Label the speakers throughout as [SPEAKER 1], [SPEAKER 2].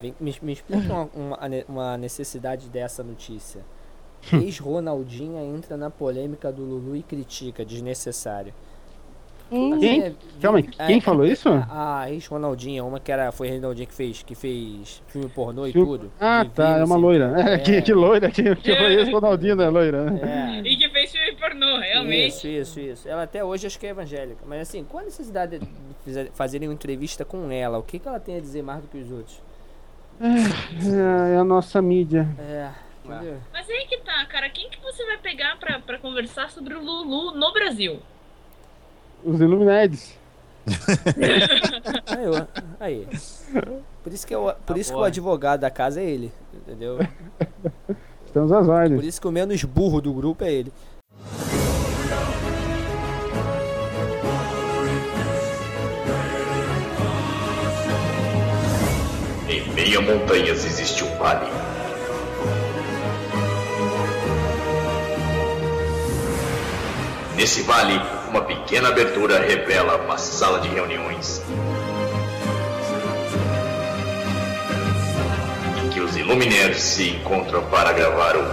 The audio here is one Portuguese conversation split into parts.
[SPEAKER 1] Me, me explica uma, uma, uma necessidade dessa notícia. Ex-Ronaldinha entra na polêmica do Lulu e critica, desnecessário.
[SPEAKER 2] Hum. Quem? É, Calma, quem é, falou isso?
[SPEAKER 1] A, a ex-Ronaldinha, uma que era, foi a Ronaldinha que fez, que fez filme pornô e tudo.
[SPEAKER 2] Ah,
[SPEAKER 1] e
[SPEAKER 2] tá, é uma loira. É, é. Que, que loira, que, que foi ex-Ronaldinha, né, loira,
[SPEAKER 3] né? É. E que fez filme pornô, realmente.
[SPEAKER 1] Isso, isso, isso. Ela até hoje acho que é evangélica. Mas assim, qual a necessidade de fazerem uma entrevista com ela? O que, que ela tem a dizer mais do que os outros?
[SPEAKER 2] É, é a nossa mídia.
[SPEAKER 1] É.
[SPEAKER 3] Mas aí que tá, cara. Quem que você vai pegar pra, pra conversar sobre o Lulu no Brasil?
[SPEAKER 2] Os Illuminati.
[SPEAKER 1] aí, aí. Por isso que, eu, por tá isso que o advogado da casa é ele, entendeu?
[SPEAKER 2] Estamos às ordens.
[SPEAKER 1] Por isso que o menos burro do grupo é ele.
[SPEAKER 4] Em meio a montanhas existe um vale. Nesse vale uma pequena abertura revela uma sala de reuniões. Em que os Illuminaires se encontram para gravar o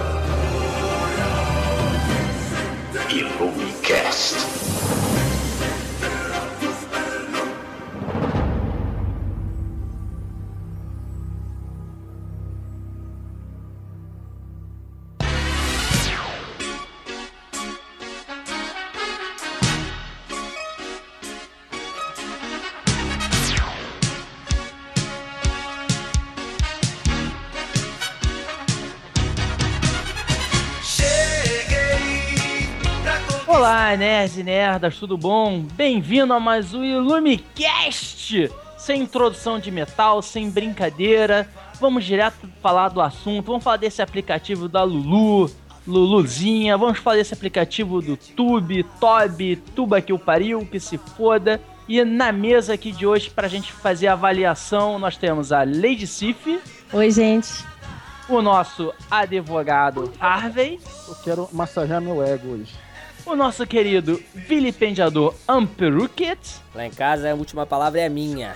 [SPEAKER 4] Illumicast.
[SPEAKER 5] Olá, nerds e nerdas, tudo bom? Bem-vindo a mais um Illumicast! Sem introdução de metal, sem brincadeira. Vamos direto falar do assunto. Vamos falar desse aplicativo da Lulu, Luluzinha. Vamos falar desse aplicativo do Tube, Toby, Tuba que o pariu, que se foda. E na mesa aqui de hoje, pra gente fazer a avaliação, nós temos a Lady Sif.
[SPEAKER 6] Oi, gente.
[SPEAKER 5] O nosso advogado Harvey.
[SPEAKER 2] Eu quero massagear meu ego hoje
[SPEAKER 5] o nosso querido vilipendiador Amperuket.
[SPEAKER 1] Lá em casa a última palavra é minha.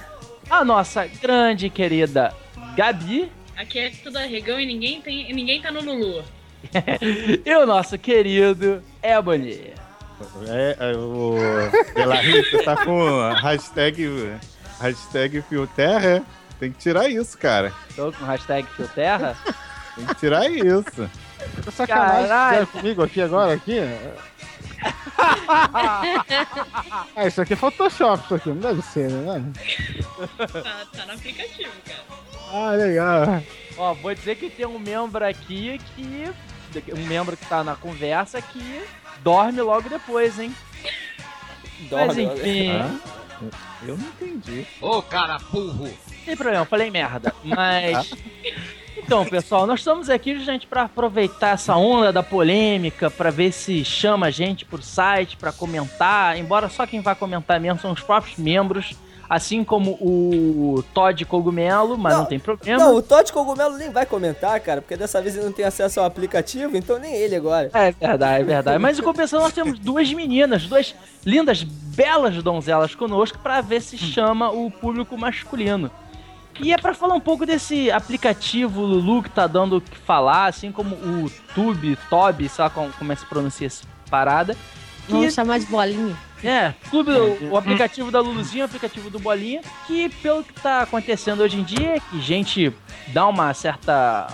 [SPEAKER 5] A nossa grande querida Gabi.
[SPEAKER 3] Aqui é tudo arregão e ninguém, tem, ninguém tá no Lulu.
[SPEAKER 5] e o nosso querido Ebony.
[SPEAKER 7] É, é o você tá com hashtag, hashtag Fioterra? Tem que tirar isso, cara.
[SPEAKER 5] Tô com hashtag Fioterra?
[SPEAKER 7] Tem que tirar isso.
[SPEAKER 2] Tá sacanagem comigo aqui agora, aqui? Ah, isso aqui é Photoshop, isso aqui, não deve ser,
[SPEAKER 3] né? tá, tá no aplicativo, cara.
[SPEAKER 2] Ah, legal.
[SPEAKER 5] Ó, vou dizer que tem um membro aqui que. Um membro que tá na conversa que dorme logo depois, hein? Dorme, Mas enfim. Ah,
[SPEAKER 7] eu não entendi.
[SPEAKER 4] Ô, cara burro!
[SPEAKER 5] Não tem problema, falei merda. Mas. Então, pessoal, nós estamos aqui, gente, para aproveitar essa onda da polêmica, para ver se chama a gente por site para comentar. Embora só quem vai comentar mesmo são os próprios membros. Assim como o Todd Cogumelo, mas não, não, tem problema.
[SPEAKER 1] Não, o Todd Cogumelo nem vai comentar, cara, porque dessa vez ele não tem acesso ao aplicativo, então nem ele agora.
[SPEAKER 5] É verdade, é verdade. Mas em compensação, nós temos duas meninas, duas lindas, belas donzelas conosco, para ver se chama o público masculino. E é para falar um pouco desse aplicativo Lulu que tá dando o que falar, assim como o Tube, Toby, sei lá como, como é que se pronuncia essa parada.
[SPEAKER 6] Que... Vamos chamar de bolinha.
[SPEAKER 5] É, Tube, o, o aplicativo da Luluzinha, o aplicativo do Bolinha, que pelo que tá acontecendo hoje em dia, é que gente dá uma certa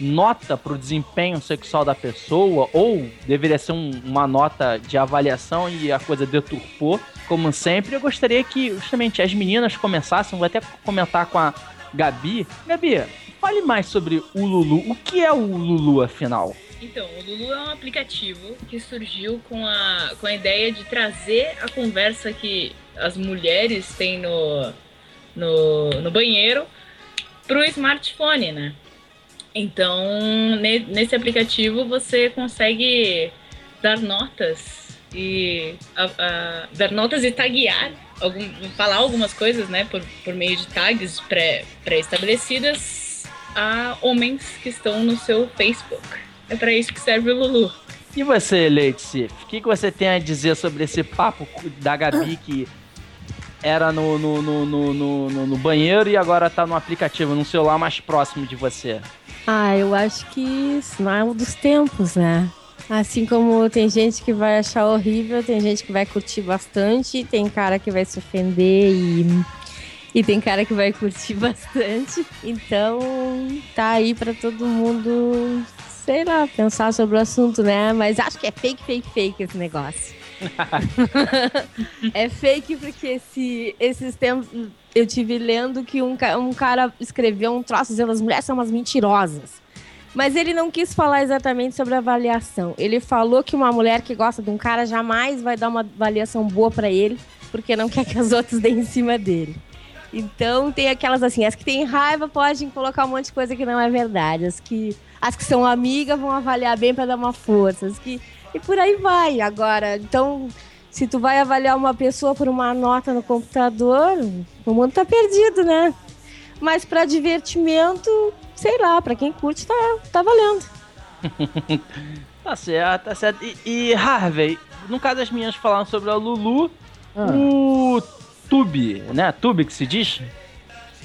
[SPEAKER 5] nota pro desempenho sexual da pessoa, ou deveria ser um, uma nota de avaliação e a coisa deturpou, como sempre. Eu gostaria que justamente as meninas começassem, vou até comentar com a Gabi. Gabi, fale mais sobre o Lulu. O que é o Lulu, afinal?
[SPEAKER 3] Então, o Lulu é um aplicativo que surgiu com a, com a ideia de trazer a conversa que as mulheres têm no, no, no banheiro pro smartphone, né? Então, nesse aplicativo você consegue dar notas e a, a, dar notas e taguear, algum, falar algumas coisas, né, por, por meio de tags pré-estabelecidas pré a homens que estão no seu Facebook. É para isso que serve o Lulu.
[SPEAKER 5] E você, Leite o que, que você tem a dizer sobre esse papo da Gabi que era no, no, no, no, no- no- no banheiro e agora tá no aplicativo, num celular mais próximo de você?
[SPEAKER 6] Ah, eu acho que sinal dos tempos, né? Assim como tem gente que vai achar horrível, tem gente que vai curtir bastante, tem cara que vai se ofender e, e tem cara que vai curtir bastante. Então, tá aí pra todo mundo, sei lá, pensar sobre o assunto, né? Mas acho que é fake, fake, fake esse negócio. é fake porque esse, esses tempos eu tive lendo que um, um cara escreveu um troço dizendo as mulheres são umas mentirosas. Mas ele não quis falar exatamente sobre avaliação. Ele falou que uma mulher que gosta de um cara jamais vai dar uma avaliação boa pra ele, porque não quer que as outras deem em cima dele. Então tem aquelas assim, as que têm raiva podem colocar um monte de coisa que não é verdade. As que, as que são amigas vão avaliar bem pra dar uma força. As que, e por aí vai. Agora, então, se tu vai avaliar uma pessoa por uma nota no computador, o mundo tá perdido, né? Mas pra divertimento, sei lá, pra quem curte, tá, tá valendo.
[SPEAKER 5] Tá certo, tá certo. E, e, Harvey, no caso das meninas falando sobre a Lulu,
[SPEAKER 2] Ah,
[SPEAKER 5] o Tube, né? Tube que se diz?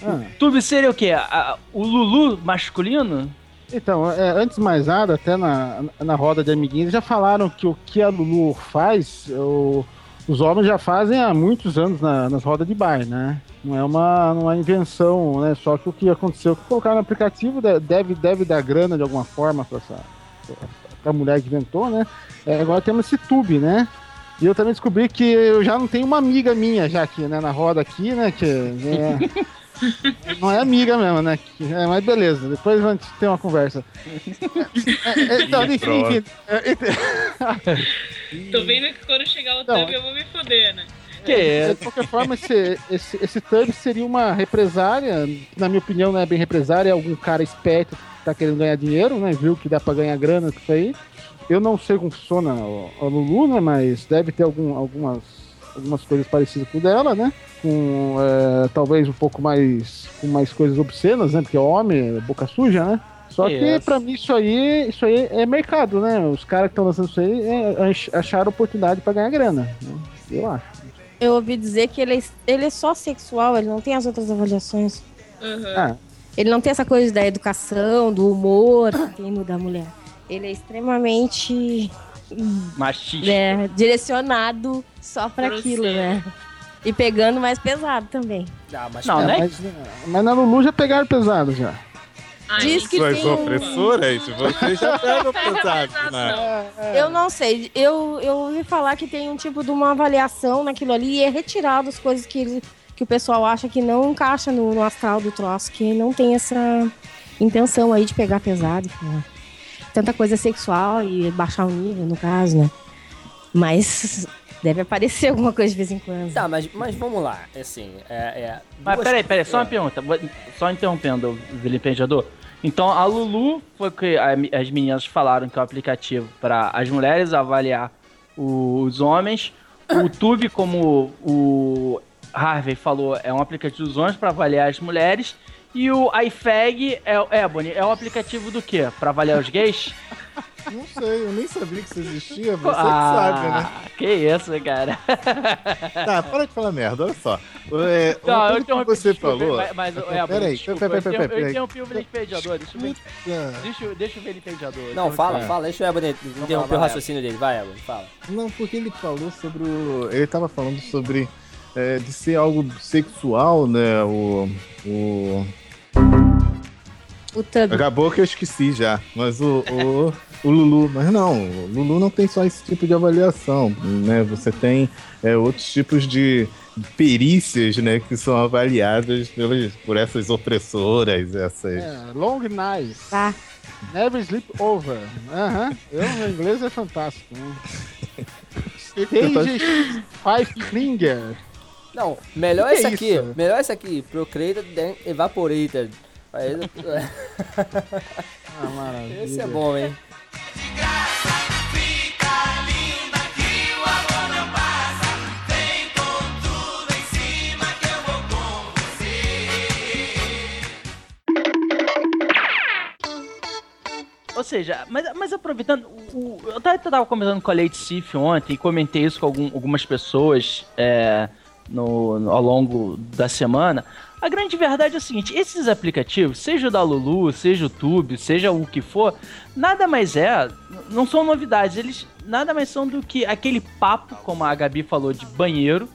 [SPEAKER 2] ah.
[SPEAKER 5] Tube seria o quê? A- o Lulu masculino?
[SPEAKER 2] Então, é, antes de mais nada, até na, na roda de amiguinhos, já falaram que o que a Lulu faz, o- os homens já fazem há muitos anos na- nas rodas de bar, né? Não é uma, é invenção, né? Só que o que aconteceu, que colocaram no aplicativo de- deve, deve dar grana de alguma forma para essa pra mulher que inventou, né? É, agora temos esse tube, né? E eu também descobri que eu já não tenho uma amiga minha já aqui, né? Na roda aqui, né? Que é- não é amiga mesmo, né? É, mas beleza, depois a gente tem uma conversa. É, é, então,
[SPEAKER 7] Ih,
[SPEAKER 2] enfim, enfim, é, é,
[SPEAKER 3] Tô vendo que quando chegar o
[SPEAKER 2] Não.
[SPEAKER 3] Eu vou me foder, né?
[SPEAKER 5] Que
[SPEAKER 2] É,
[SPEAKER 5] é?
[SPEAKER 2] de qualquer forma, esse, esse, esse seria uma represária. Na minha opinião, não é bem represária, é algum cara esperto que tá querendo ganhar dinheiro, né? Viu que dá pra ganhar grana com isso aí. Eu não sei como funciona o, o Lulu, né? Mas deve ter algum, algumas, algumas coisas parecidas com o dela, né? Com é, talvez um pouco mais. com mais coisas obscenas, né? Porque é homem, é boca suja, né? Só que
[SPEAKER 5] Yes.
[SPEAKER 2] pra mim isso aí, isso aí é mercado, né? Os caras que estão lançando isso aí é, ach- acharam oportunidade pra ganhar grana. né? Eu acho.
[SPEAKER 6] Eu ouvi dizer que ele é, ele é só sexual, ele não tem as outras avaliações.
[SPEAKER 3] Uhum.
[SPEAKER 2] Ah,
[SPEAKER 6] Ele não tem essa coisa da educação, do humor que tem no da mulher. Ele é extremamente
[SPEAKER 5] Machista.
[SPEAKER 6] né, direcionado só pra aquilo, né? E pegando mais pesado também.
[SPEAKER 1] Ah, mas
[SPEAKER 5] Não,
[SPEAKER 2] É,
[SPEAKER 5] né?
[SPEAKER 2] mas, mas na Lulu já pegaram pesado já.
[SPEAKER 3] Ai,
[SPEAKER 6] Diz que
[SPEAKER 7] Suas
[SPEAKER 6] tem
[SPEAKER 7] opressoras, vocês já pegam pesado, né?
[SPEAKER 6] Eu não sei, eu, eu ouvi falar que tem um tipo de uma avaliação naquilo ali e é retirado as coisas que, ele- que o pessoal acha que não encaixa no, no astral do troço, que não tem essa intenção aí de pegar pesado. né? Tanta coisa sexual e baixar o nível, no caso, né? Mas deve aparecer alguma coisa de vez em quando.
[SPEAKER 1] Tá, mas, mas vamos lá, assim, é... é
[SPEAKER 5] Mas
[SPEAKER 1] duas-
[SPEAKER 5] peraí, peraí, só uma
[SPEAKER 1] é.
[SPEAKER 5] pergunta. Só interrompendo o vilipendiador. Então a Lulu foi que a- as meninas falaram que é o aplicativo para as mulheres avaliar os homens. O Tube, como o Harvey falou, é um aplicativo dos homens para avaliar as mulheres. E o iFag é, é, Bonnie, é o aplicativo do quê? Para avaliar os gays?
[SPEAKER 7] Não sei, eu nem sabia que isso existia, você
[SPEAKER 5] ah,
[SPEAKER 7] que sabe, né?
[SPEAKER 5] Que isso, cara.
[SPEAKER 7] Tá, para de falar merda, olha só. É,
[SPEAKER 5] Não, eu
[SPEAKER 7] você
[SPEAKER 5] desculpa,
[SPEAKER 7] falou.
[SPEAKER 5] Mas, mas, é,
[SPEAKER 7] peraí,
[SPEAKER 5] desculpa,
[SPEAKER 7] peraí,
[SPEAKER 5] eu
[SPEAKER 7] peraí,
[SPEAKER 5] interrompi-
[SPEAKER 7] peraí.
[SPEAKER 5] Eu interrompi o vilipendiador. Deixa eu ver. Deixa, deixa eu ver ele penteador.
[SPEAKER 1] Não, fala,
[SPEAKER 7] É.
[SPEAKER 1] fala, deixa o Ebony interromper o raciocínio dele, vai, Ebony, fala.
[SPEAKER 7] Não, porque ele falou sobre o. Ele tava falando sobre é, de ser algo sexual, né? O. o... Acabou que eu esqueci já. Mas o, o, o Lulu. Mas não, o Lulu não tem só esse tipo de avaliação, né? Você tem é, outros tipos de perícias, né? Que são avaliadas pelas, por essas opressoras, essas.
[SPEAKER 2] É, long nights.
[SPEAKER 6] Tá.
[SPEAKER 2] Never sleep over. Aham. Eu, meu inglês é fantástico. Né? Stage Five Finger.
[SPEAKER 1] Não, melhor esse
[SPEAKER 2] é
[SPEAKER 1] aqui,
[SPEAKER 2] isso?
[SPEAKER 1] melhor esse aqui, Procreated then Evaporated. Aí,
[SPEAKER 2] Ah, maravilha.
[SPEAKER 1] Esse é bom, hein?
[SPEAKER 5] Ou seja, mas, mas aproveitando, o- eu tava, eu tava conversando com a Lady Sif ontem e comentei isso com algum- algumas pessoas é, no, no- ao longo da semana. A grande verdade é o seguinte: esses aplicativos, seja o da Lulu, seja o Tube, seja o que for, nada mais é, não são novidades, eles nada mais são do que aquele papo, como a Gabi falou, de banheiro.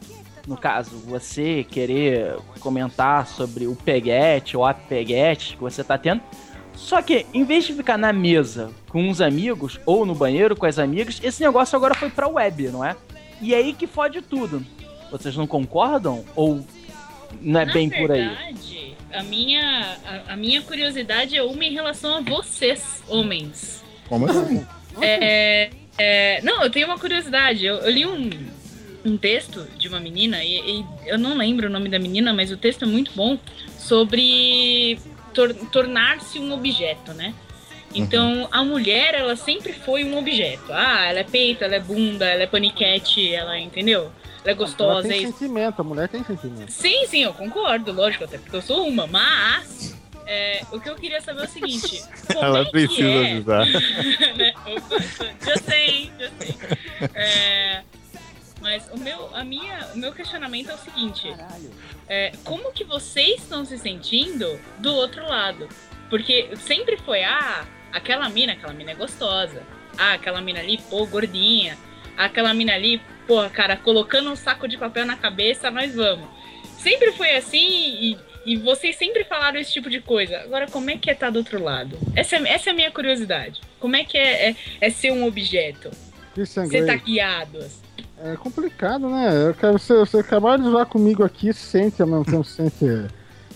[SPEAKER 5] No caso, você querer comentar sobre o peguete ou a peguete que você tá tendo. Só que, em vez de ficar na mesa com uns amigos ou no banheiro com as amigas, esse negócio agora foi pra web, não é? E é aí que fode tudo. Vocês não concordam? Ou não é
[SPEAKER 3] Na
[SPEAKER 5] bem por aí?
[SPEAKER 3] verdade, A minha, a, a minha curiosidade é uma em relação a vocês, homens.
[SPEAKER 7] Como assim?
[SPEAKER 3] É, é, não, eu tenho uma curiosidade. Eu, eu li um, um texto de uma menina, e, e eu não lembro o nome da menina, mas o texto é muito bom, sobre tor- tornar-se um objeto, né? Então, a mulher, ela sempre foi um objeto. Ah, ela é peito, ela é bunda, ela é paniquete, ela, entendeu? Ela é
[SPEAKER 2] Ela
[SPEAKER 3] gostosa, é
[SPEAKER 2] tem
[SPEAKER 3] isso.
[SPEAKER 2] sentimento, a mulher tem sentimento.
[SPEAKER 3] Sim, sim, eu concordo, lógico, até porque eu sou uma, mas é, o que eu queria saber é o seguinte: como
[SPEAKER 7] Ela
[SPEAKER 3] é que
[SPEAKER 7] precisa
[SPEAKER 3] é,
[SPEAKER 7] avisar.
[SPEAKER 3] né? Já sei, já sei. É, mas o meu, a minha, o meu questionamento é o seguinte: é, como que vocês estão se sentindo do outro lado? Porque sempre foi, ah, aquela mina, aquela mina é gostosa. Ah, aquela mina ali, pô, gordinha. Aquela mina ali, porra, cara, colocando um saco de papel na cabeça, nós vamos. Sempre foi assim e, e vocês sempre falaram esse tipo de coisa. Agora, como é que é estar do outro lado? Essa é, essa é a minha curiosidade. Como é que é, é, é ser um objeto?
[SPEAKER 2] Christian
[SPEAKER 3] Ser
[SPEAKER 2] Grey.
[SPEAKER 3] taqueado? assim?
[SPEAKER 2] É complicado, né? Eu quero, você, você acabar de usar comigo aqui, sente ao mesmo tempo, sente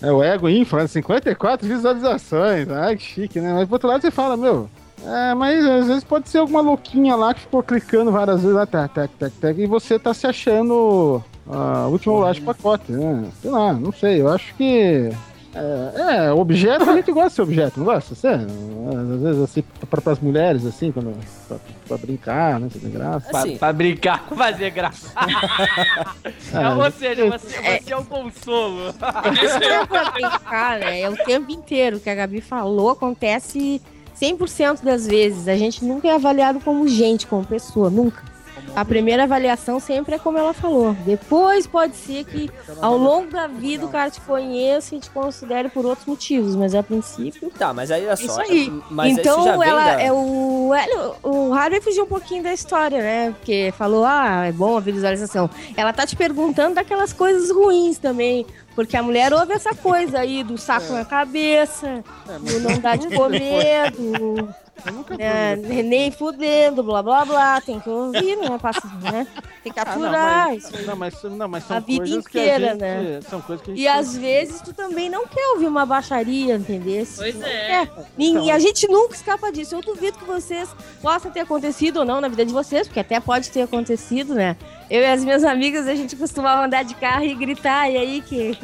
[SPEAKER 2] é, o ego né? 54 visualizações. Ai, que chique, né? Mas por outro lado você fala, meu. É, mas às vezes pode ser alguma louquinha lá que ficou clicando várias vezes lá, tac, tac, tac, tac, e você tá se achando a última bolacha do pacote, né? Sei lá, não sei. Eu acho que. É, é, objeto, a gente gosta de ser objeto, não gosta? Você, às vezes, assim, para as mulheres, assim, quando, pra, pra brincar, né? Fazer graça.
[SPEAKER 5] Pra,
[SPEAKER 1] Assim.
[SPEAKER 5] pra brincar, fazer graça.
[SPEAKER 2] É,
[SPEAKER 5] Ou seja, você, você é um consolo.
[SPEAKER 6] Isso não é pra brincar, né? É o tempo inteiro. Que a Gabi falou acontece 100% das vezes. A gente nunca é avaliado como gente, como pessoa, nunca. A primeira avaliação sempre é como ela falou. Depois pode ser que ao longo da vida o cara te conheça e te considere por outros motivos, mas a princípio.
[SPEAKER 1] Tá, mas aí olha só.
[SPEAKER 6] Isso aí.
[SPEAKER 1] Mas isso
[SPEAKER 6] então
[SPEAKER 1] vem
[SPEAKER 6] ela
[SPEAKER 1] da-
[SPEAKER 6] é o Hélio- o Harvey fugiu um pouquinho da história, né? Porque falou: "Ah, é bom a visualização". Ela tá te perguntando daquelas coisas ruins também, porque a mulher ouve essa coisa aí do saco na cabeça,
[SPEAKER 2] É,
[SPEAKER 6] do não dar de comer, do
[SPEAKER 2] eu nunca
[SPEAKER 6] né, nem fudendo, blá blá blá, tem que ouvir, né? Passa, né? Tem que
[SPEAKER 2] Ah, não,
[SPEAKER 6] aturar
[SPEAKER 2] mas, não, mas, não, mas são
[SPEAKER 6] A vida
[SPEAKER 2] coisas
[SPEAKER 6] inteira,
[SPEAKER 2] que a gente,
[SPEAKER 6] né?
[SPEAKER 2] São coisas que a gente
[SPEAKER 6] E às vezes tu também não quer ouvir uma baixaria, entendeu?
[SPEAKER 3] Pois é.
[SPEAKER 6] quer. E a gente nunca escapa disso. Eu duvido que vocês possa ter acontecido ou não na vida de vocês, porque até pode ter acontecido, né? Eu e as minhas amigas, a gente costumava andar de carro e gritar, e aí que,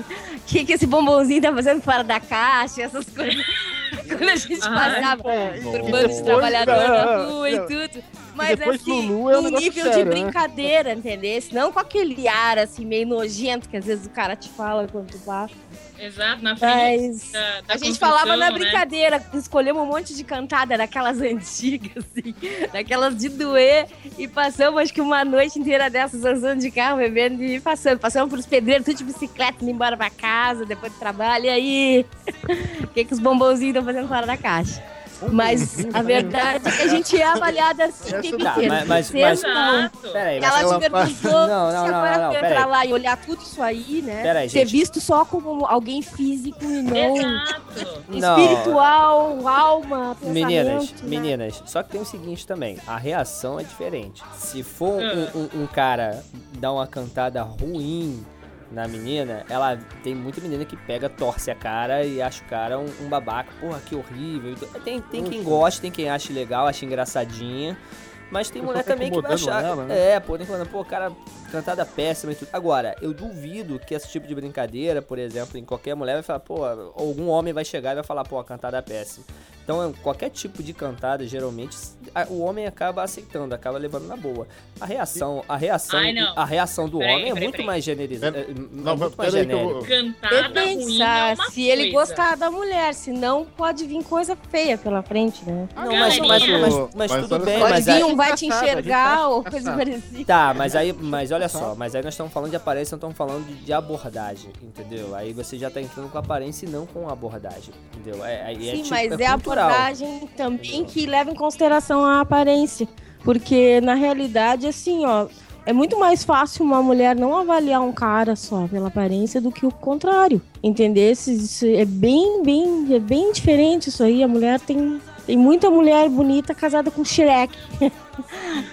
[SPEAKER 6] que, que esse bombonzinho tá fazendo fora da caixa, essas coisas. Quando a gente
[SPEAKER 3] Ai,
[SPEAKER 6] passava por bando de trabalhador na
[SPEAKER 2] Não,
[SPEAKER 6] rua e tudo. Mas
[SPEAKER 2] depois
[SPEAKER 6] assim,
[SPEAKER 2] Lulu é um
[SPEAKER 6] nível
[SPEAKER 2] sério,
[SPEAKER 6] de
[SPEAKER 2] né?
[SPEAKER 6] brincadeira, entendeu? Não com aquele ar assim, meio nojento que às vezes o cara te fala quando tu passa.
[SPEAKER 3] Exato, na frente
[SPEAKER 6] Mas.
[SPEAKER 3] da, da
[SPEAKER 6] A gente falava na
[SPEAKER 3] né?
[SPEAKER 6] brincadeira, escolhemos um monte de cantada daquelas antigas, assim, daquelas de doer, e passamos acho que uma noite inteira dessas andando de carro, bebendo e passando. Passamos pros pedreiros, tudo de bicicleta, indo embora pra casa, depois do trabalho, e aí? O que, que os bombonzinhos estão fazendo fora da caixa? Mas a verdade é que a gente é avaliada assim o tempo inteiro.
[SPEAKER 1] mas- mas- mas-
[SPEAKER 6] não.
[SPEAKER 3] Exato.
[SPEAKER 1] Peraí, mas
[SPEAKER 6] Ela te
[SPEAKER 7] ela
[SPEAKER 6] perguntou
[SPEAKER 1] Não, não,
[SPEAKER 6] se
[SPEAKER 1] não,
[SPEAKER 6] agora
[SPEAKER 1] não, não,
[SPEAKER 6] entrar lá e olhar tudo isso aí, né?
[SPEAKER 1] Peraí,
[SPEAKER 6] ser visto só como alguém físico e não
[SPEAKER 3] Exato.
[SPEAKER 1] Não.
[SPEAKER 6] espiritual, alma, pensamento.
[SPEAKER 1] Meninas,
[SPEAKER 6] né?
[SPEAKER 1] meninas, só que tem o seguinte também, a reação é diferente. Se for um,
[SPEAKER 3] Ah.
[SPEAKER 1] um- um cara dar uma cantada ruim na menina, ela tem muita menina que pega, torce a cara e acha o cara um, um babaca, porra, que horrível. Tem, tem quem gosta, tem quem acha legal, acha engraçadinha. Mas tem mulher também que vai achar.
[SPEAKER 2] ela, né?
[SPEAKER 1] É, pô, tem que pô, cara, cantada péssima e tudo. Agora, eu duvido que esse tipo de brincadeira, por exemplo, em qualquer mulher vai falar, pô, algum homem vai chegar e vai falar, pô, a cantada é péssima. Então, qualquer tipo de cantada, geralmente, o homem acaba aceitando, acaba levando na boa. A reação, a reação,
[SPEAKER 3] Ai,
[SPEAKER 1] a reação do
[SPEAKER 3] Peraí,
[SPEAKER 1] homem é muito
[SPEAKER 3] peraí.
[SPEAKER 1] mais generalizada,
[SPEAKER 7] Pera-
[SPEAKER 1] é,
[SPEAKER 7] Não,
[SPEAKER 1] muito mais
[SPEAKER 7] vou-
[SPEAKER 3] Cantada
[SPEAKER 6] sa-
[SPEAKER 3] é uma
[SPEAKER 6] se ele gostar da mulher, senão pode vir coisa feia pela frente, né?
[SPEAKER 1] Não, mas, mas, mas, mas
[SPEAKER 7] Mas
[SPEAKER 1] tudo bem, mas aí,
[SPEAKER 6] um vai te enxergar
[SPEAKER 2] acha
[SPEAKER 6] ou coisa parecida.
[SPEAKER 1] Tá, mas aí, mas olha
[SPEAKER 2] sabe?
[SPEAKER 1] só, mas aí nós estamos falando de aparência, não estamos falando de, de abordagem, entendeu? Aí você já tá entrando com aparência e não com abordagem, entendeu? É, é
[SPEAKER 6] Sim,
[SPEAKER 1] tipo,
[SPEAKER 6] mas é, a
[SPEAKER 1] cultural.
[SPEAKER 6] abordagem também que leva em consideração a aparência. Porque, na realidade, assim, ó, é muito mais fácil uma mulher não avaliar um cara só pela aparência do que o contrário. Entender? Isso, isso é bem, bem, é bem diferente isso aí. A mulher tem. Tem muita mulher bonita casada com Shrek.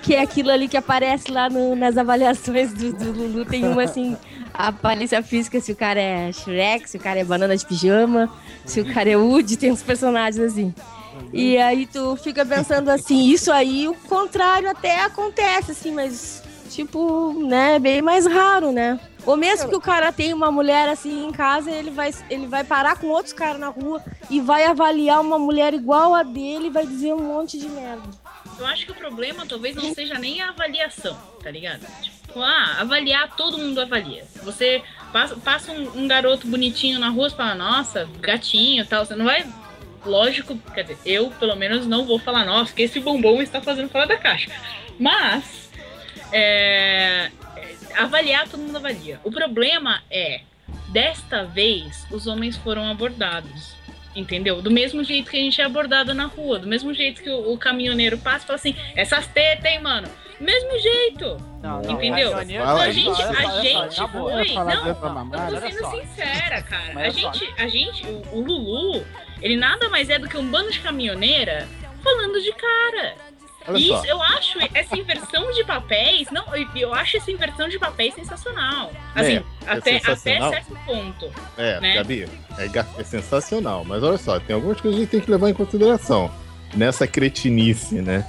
[SPEAKER 6] que é aquilo ali que aparece lá no- nas avaliações do, do Lulu. Tem uma assim, a aparência física, se o cara é Shrek, se o cara é banana de pijama, se o cara é Woody, tem uns personagens assim. E aí tu fica pensando assim, isso aí, o contrário até acontece, assim, mas tipo, né, bem mais raro, né? Ou mesmo que o cara tenha uma mulher assim em casa, ele vai, ele vai parar com outros caras na rua e vai avaliar uma mulher igual a dele e vai dizer um monte de merda.
[SPEAKER 3] Eu acho que o problema talvez não seja nem a avaliação, tá ligado? Tipo, ah, avaliar, todo mundo avalia. Você passa, passa um, um garoto bonitinho na rua e fala, nossa, gatinho e tal. Você não vai. Lógico, quer dizer, eu pelo menos não vou falar, nossa, que esse bombom está fazendo fora da caixa. Mas. é, avaliar, todo mundo avalia. O problema é, desta vez, os homens foram abordados. Entendeu? Do mesmo jeito que a gente é abordado na rua, do mesmo jeito que o, o caminhoneiro passa e fala assim, essas tetas, hein, mano? Mesmo jeito.
[SPEAKER 5] Não,
[SPEAKER 3] Entendeu?
[SPEAKER 5] caminhoneiro-
[SPEAKER 7] Fala
[SPEAKER 3] a gente, a gente foi. Não, eu tô sendo sincera, cara. A gente, a gente, o, o Lulu, ele nada mais é do que um bando de caminhoneira falando de cara.
[SPEAKER 7] Olha
[SPEAKER 3] E
[SPEAKER 7] só.
[SPEAKER 3] isso, eu acho essa inversão de papéis, não, eu- acho essa inversão de papéis sensacional. Assim,
[SPEAKER 7] É,
[SPEAKER 3] até, até
[SPEAKER 7] sensacional.
[SPEAKER 3] certo ponto.
[SPEAKER 7] É,
[SPEAKER 3] né?
[SPEAKER 7] Gabi, é, é sensacional. Mas olha só, tem algumas coisas que a gente tem que levar em consideração nessa cretinice, né?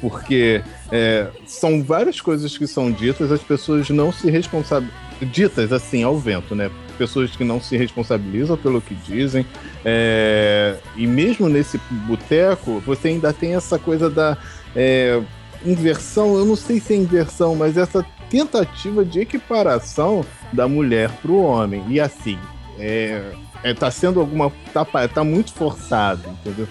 [SPEAKER 7] Porque é, são várias coisas que são ditas, as pessoas não se responsabilizam. Ditas assim ao vento, né? Pessoas que não se responsabilizam pelo que dizem. É, e mesmo nesse boteco, você ainda tem essa coisa da é, inversão. Eu não sei se é inversão, mas essa tentativa de equiparação da mulher para o homem. E assim, é, é, tá sendo alguma. Tá, tá muito forçado, entendeu?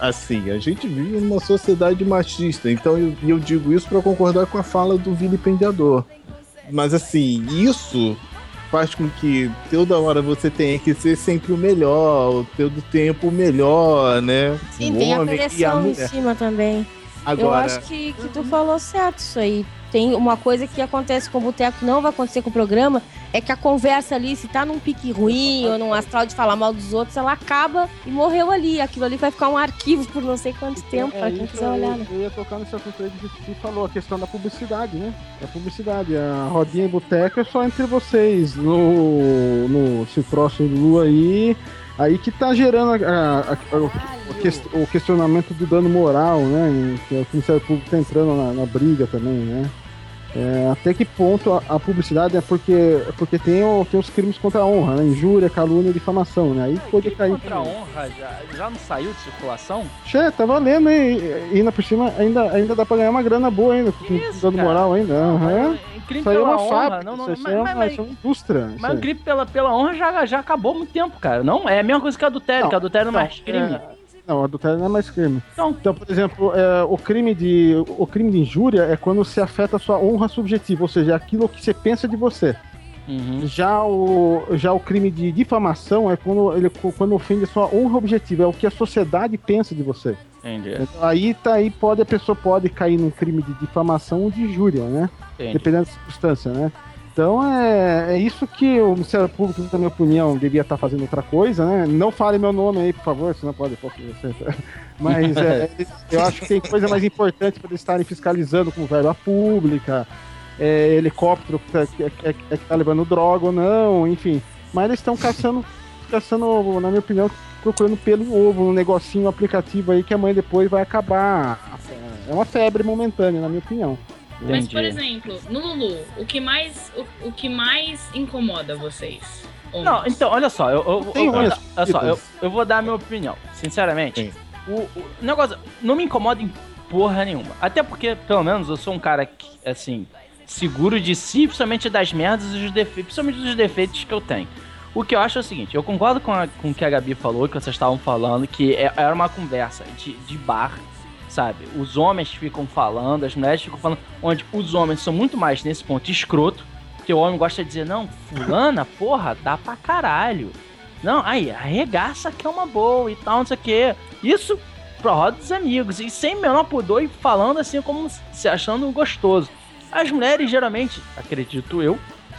[SPEAKER 7] Assim, a gente vive numa sociedade machista, então eu, eu digo isso para concordar com a fala do vilipendiador. Mas assim, isso faz com que toda hora você tenha que ser sempre o melhor, o todo tempo o melhor, né?
[SPEAKER 6] Sim,
[SPEAKER 7] o
[SPEAKER 6] tem a
[SPEAKER 7] e a
[SPEAKER 6] pressão em cima também. Eu
[SPEAKER 7] Agora,
[SPEAKER 6] acho que, que tu falou certo isso aí. Tem uma coisa que acontece com o boteco, não vai acontecer com o programa, é que a conversa ali, se tá num pique ruim ou num astral de falar mal dos outros, ela acaba e morreu ali. Aquilo ali vai ficar um arquivo por não sei quanto tempo,
[SPEAKER 2] É
[SPEAKER 6] pra quem quiser olhar, né?
[SPEAKER 2] eu ia tocar nesse assunto aí que você falou, a questão da publicidade, né? A publicidade, a rodinha e boteca é só entre vocês. No, no esse próximo Lu aí, aí que tá gerando a- a- a- o, o ques- o questionamento do dano moral, né? Que o Ministério Público tá entrando na, na briga também, né? É, até que ponto a, a publicidade é porque, é porque tem, o- tem os crimes contra a honra, né? Injúria, calúnia e difamação, né? Aí pode cair.
[SPEAKER 5] Contra a honra já, já não saiu de circulação?
[SPEAKER 2] Che, tá valendo, hein? E ainda por cima, ainda, ainda dá pra ganhar uma grana boa ainda,
[SPEAKER 5] Isso,
[SPEAKER 2] dando
[SPEAKER 5] cara.
[SPEAKER 2] moral ainda. Aham.
[SPEAKER 5] Crime
[SPEAKER 2] Isso aí é
[SPEAKER 5] pela
[SPEAKER 2] uma
[SPEAKER 5] honra.
[SPEAKER 2] fábrica,
[SPEAKER 5] não, não, mas,
[SPEAKER 2] é uma,
[SPEAKER 5] mas-
[SPEAKER 2] é indústria.
[SPEAKER 5] mas o crime pela, pela honra já, já acabou há muito tempo, cara. Não, é a mesma coisa que adultério,
[SPEAKER 2] Não,
[SPEAKER 5] que adultério não é mais crime.
[SPEAKER 2] é, não, adultério não é mais crime.
[SPEAKER 5] Então,
[SPEAKER 2] Então, por exemplo, é, o, crime de, o crime de injúria é quando se afeta a sua honra subjetiva, ou seja, é aquilo que você pensa de você.
[SPEAKER 5] uhum.
[SPEAKER 2] Já o, já o crime de difamação é quando, ele, quando ofende a sua honra objetiva, é o que a sociedade pensa de você.
[SPEAKER 5] entendi,
[SPEAKER 2] Então, aí, tá, aí pode, a pessoa pode cair num crime de difamação ou de injúria, né?
[SPEAKER 5] entendi.
[SPEAKER 2] dependendo da circunstância, né? Então é, é isso que o Ministério Público, na minha opinião, devia estar fazendo outra coisa, né? Não fale meu nome aí, por favor, senão pode posso você. Mas é, eu acho que tem coisa mais importante para eles estarem fiscalizando como verba pública, é, helicóptero que, tá, que tá levando droga ou não, enfim. Mas eles estão caçando, caçando, na minha opinião, procurando pelo ovo, um negocinho, um aplicativo aí que amanhã depois vai acabar. É uma febre momentânea, na minha opinião.
[SPEAKER 3] Mas, por
[SPEAKER 5] Entendi.
[SPEAKER 3] exemplo, no Lulu, o que mais, o, o que mais incomoda vocês?
[SPEAKER 5] Não, então, olha só, eu, eu, eu-
[SPEAKER 2] unhas
[SPEAKER 5] olha só, eu, eu vou dar a minha opinião, sinceramente. O, o negócio não me incomoda em porra nenhuma. Até porque, pelo menos, eu sou um cara que, assim, seguro de si, principalmente das merdas e dos defeitos, principalmente dos defeitos que eu tenho. O que eu acho é o seguinte, eu concordo com, a- com o que a Gabi falou, que vocês estavam falando, que é- era uma conversa de, de bar, sabe? Os homens ficam falando, as mulheres ficam falando, onde os homens são muito mais nesse ponto escroto, que o homem gosta de dizer, não, fulana, porra, dá pra caralho. Não, aí, arregaça que é uma boa e tal, não sei o quê. Isso pra roda dos amigos, e sem menor pudor e falando assim como se achando gostoso. As mulheres, geralmente, acredito eu,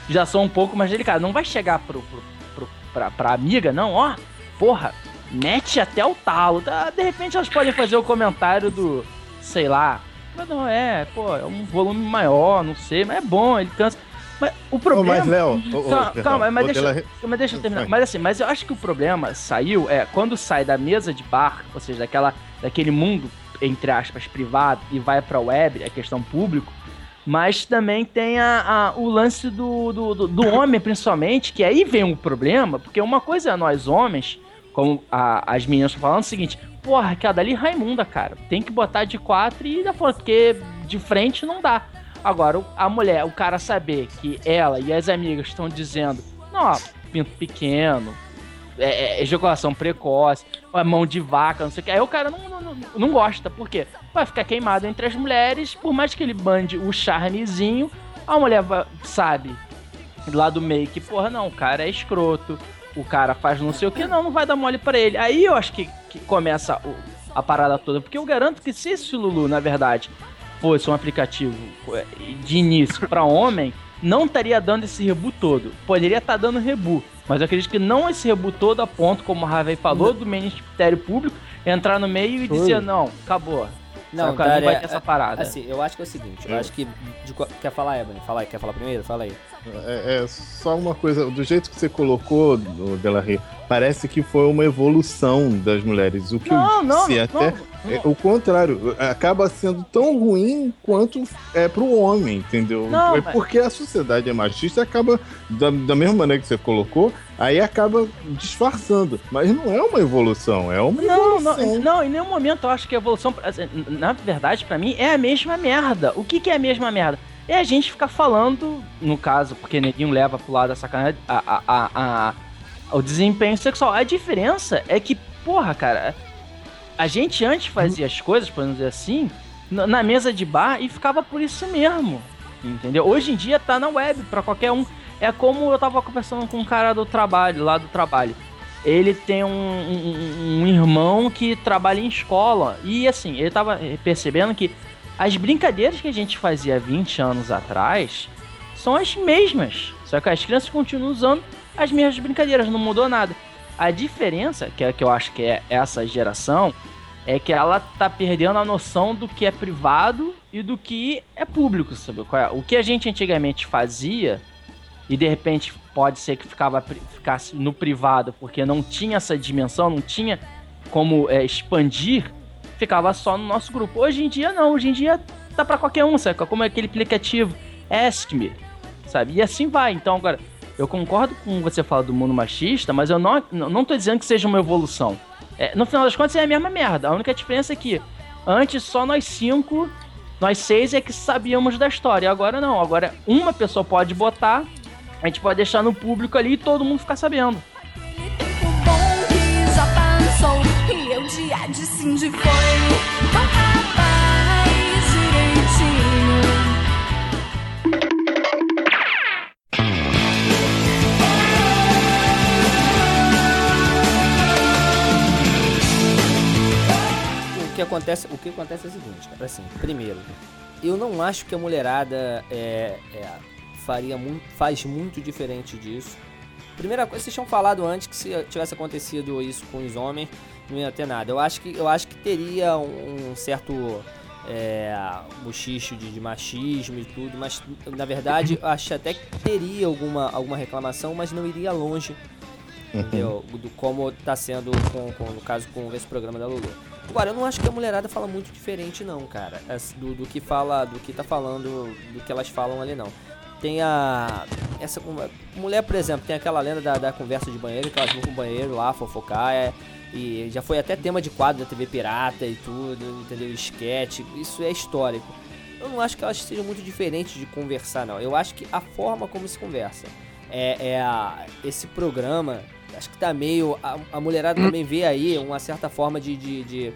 [SPEAKER 5] já são um pouco mais delicadas. Não vai chegar pro, pro, pro, pra, pra amiga, não, ó, porra, mete até o talo. Tá? De repente elas podem fazer o comentário do, sei lá, mas não é, pô, é um volume maior, não sei, mas é bom, ele cansa. Mas o problema.
[SPEAKER 7] Ô, mas, Léo,
[SPEAKER 5] calma, calma mas, deixa, mas deixa eu terminar. Mas assim, mas eu acho que o problema saiu, é, quando sai da mesa de bar, ou seja, daquela, daquele mundo, entre aspas, privado, e vai pra web, a questão público, mas também tem a, a o lance do, do, do, do, homem, principalmente, que aí vem o um problema, porque uma coisa é nós homens, como a, as meninas falando, é o seguinte, porra, aquela dali Raimunda, cara, tem que botar de quatro e dar fora, porque de frente não dá. Agora, a mulher, o cara saber que ela e as amigas estão dizendo, não, pinto pequeno, é, é, ejaculação precoce, mão de vaca, não sei o que. Aí o cara não, não, não, gosta, por quê? Vai ficar queimado entre as mulheres, por mais que ele bande o charmezinho, a mulher sabe lá do meio que, porra, não, o cara é escroto, o cara faz não sei o que, não, não vai dar mole para ele. Aí eu acho que, que começa o, a parada toda, porque eu garanto que se esse Lulu, na verdade, fosse um aplicativo é, de início para homem, não estaria dando esse rebu todo. Poderia estar tá dando rebu, mas eu acredito que não esse rebu todo a ponto, como o Harvey falou, do Ministério Público entrar no meio e Foi. dizer: não, acabou.
[SPEAKER 1] Não, cara, não vai ter essa parada. Assim, eu acho que é o seguinte, eu, eu acho que. De, quer falar, Ebony? Fala aí, quer falar primeiro? Fala aí.
[SPEAKER 7] É, é, só uma coisa, do jeito que você colocou, Delarry, parece que foi uma evolução das mulheres. O que não, eu disse não, até. Não. É, o contrário, acaba sendo tão ruim quanto é pro homem, entendeu? Não, é porque a sociedade é machista acaba, da, da mesma maneira que você colocou, aí acaba disfarçando. Mas não é uma evolução, é uma não, evolução.
[SPEAKER 5] Não, não, em nenhum momento eu acho que a evolução, assim, na verdade, para mim, é a mesma merda. O que, que é a mesma merda? é a gente ficar falando, no caso, porque ninguém leva pro lado da sacanagem, a, a, a, a, o desempenho sexual. A diferença é que, porra, cara, a gente antes fazia as coisas, podemos dizer assim, na mesa de bar e ficava por isso mesmo. Entendeu? Hoje em dia tá na web para qualquer um. É como eu tava conversando com um cara do trabalho, lá do trabalho. Ele tem um, um, um irmão que trabalha em escola. E assim, ele tava percebendo que as brincadeiras que a gente fazia 20 anos atrás são as mesmas. Só que as crianças continuam usando as mesmas brincadeiras, não mudou nada. A diferença, que é que eu acho que é essa geração, é que ela tá perdendo a noção do que é privado e do que é público, sabe? É? O que a gente antigamente fazia e de repente pode ser que ficava ficasse no privado porque não tinha essa dimensão, não tinha como é, expandir ficava só no nosso grupo. Hoje em dia não, hoje em dia tá para qualquer um, sabe? Como é aquele aplicativo Ask Me, sabe? E assim vai. Então agora, eu concordo com você falar do mundo machista, mas eu não, não tô dizendo que seja uma evolução. É, no final das contas é a mesma merda. A única diferença é que antes só nós cinco, nós seis é que sabíamos da história. Agora não, agora uma pessoa pode botar, a gente pode deixar no público ali e todo mundo ficar sabendo. de foi direitinho.
[SPEAKER 1] O que acontece, o que acontece é o seguinte, cara, assim, primeiro, eu não acho que a mulherada é, é, faria muito, faz muito diferente disso. Primeira coisa, vocês tinham falado antes que se tivesse acontecido isso com os homens, não ia ter nada. Eu acho que, eu acho que teria um, certo é, bochicho de, de, machismo e tudo, mas na verdade eu acho até que teria alguma, alguma reclamação, mas não iria longe. Uhum. Entendeu? Do como tá sendo com, com, no caso com esse programa da Lulu. Agora, eu não acho que a mulherada fala muito diferente não, cara. Do, do que fala, do que tá falando, do que elas falam ali não. Tem a. Essa mulher, por exemplo, tem aquela lenda da, da conversa de banheiro, que elas vão pro banheiro lá fofocar. É, e já foi até tema de quadro da TV Pirata e tudo, entendeu? Esquete, isso é histórico. Eu não acho que elas sejam muito diferentes de conversar, não. Eu acho que a forma como se conversa é, é a, esse programa. Acho que tá meio. A, a mulherada também vê aí uma certa forma de, de, de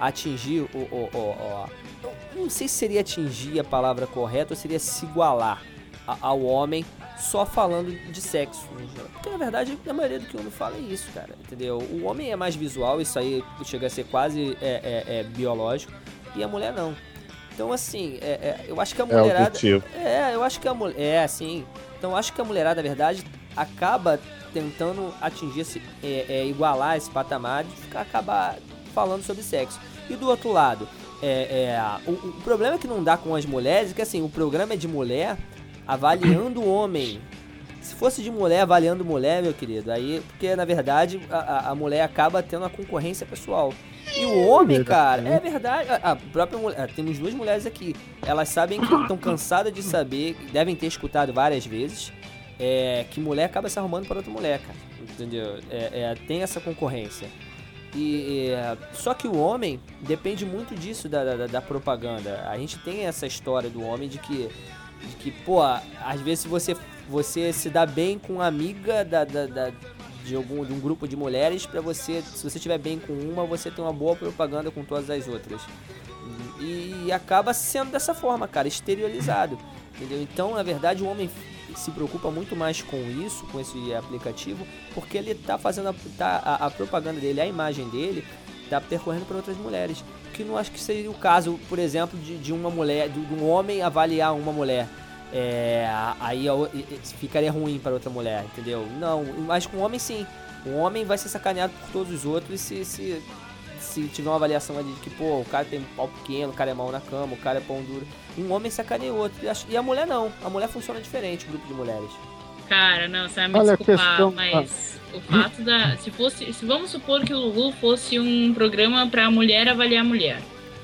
[SPEAKER 1] atingir o, o, o, o- não sei se seria atingir a palavra correta ou seria se igualar ao homem só falando de sexo. Porque na verdade a maioria do que o homem fala é isso, cara. Entendeu? O homem é mais visual, isso aí chega a ser quase é, é- é biológico, e a mulher não. Então assim, eu acho que a mulherada. É, eu acho que a mulher. É, assim. Então eu acho que a mulherada, na verdade, acaba tentando atingir esse. é, é, igualar esse patamar de ficar, acabar falando sobre sexo. E do outro lado, é, o, o problema é que não dá com as mulheres é que assim, o programa é de mulher avaliando o homem. Se fosse de mulher avaliando mulher, meu querido, aí. Porque na verdade a, a- mulher acaba tendo a concorrência pessoal. E o homem, cara, é verdade. A, a própria mulher. Temos duas mulheres aqui. Elas sabem que estão cansadas de saber, devem ter escutado várias vezes, é, que mulher acaba se arrumando para outra mulher, cara. Entendeu? É, é, tem essa concorrência. E, só que o homem depende muito disso da, da, da propaganda. A gente tem essa história do homem de que, que pô, às vezes você, você se dá bem com uma amiga da, da, da- de, algum, de um grupo de mulheres pra você, se você estiver bem com uma, você tem uma boa propaganda com todas as outras. E, acaba sendo dessa forma, cara, exteriorizado. Entendeu? Então, na verdade, o homem se preocupa muito mais com isso, com esse aplicativo, porque ele tá fazendo a, tá, a, a propaganda dele, a imagem dele, tá percorrendo para outras mulheres. Que não acho que seria o caso, por exemplo, de, de uma mulher, de, de um homem avaliar uma mulher. É, aí ficaria ruim para outra mulher, entendeu? Não, mas com o homem sim. O homem vai ser sacaneado por todos os outros se, se, se tiver uma avaliação ali de que, pô, o cara tem um pau pequeno, o cara é mal na cama, o cara é pão duro. Um homem sacaneia o outro. E E a mulher não. A mulher funciona diferente, o grupo de mulheres.
[SPEAKER 3] Cara, não, você vai me
[SPEAKER 2] Olha a
[SPEAKER 3] desculpar,
[SPEAKER 2] questão-
[SPEAKER 3] mas o fato da. Se fosse. Se vamos supor que o Lulu fosse um programa pra mulher avaliar a mulher.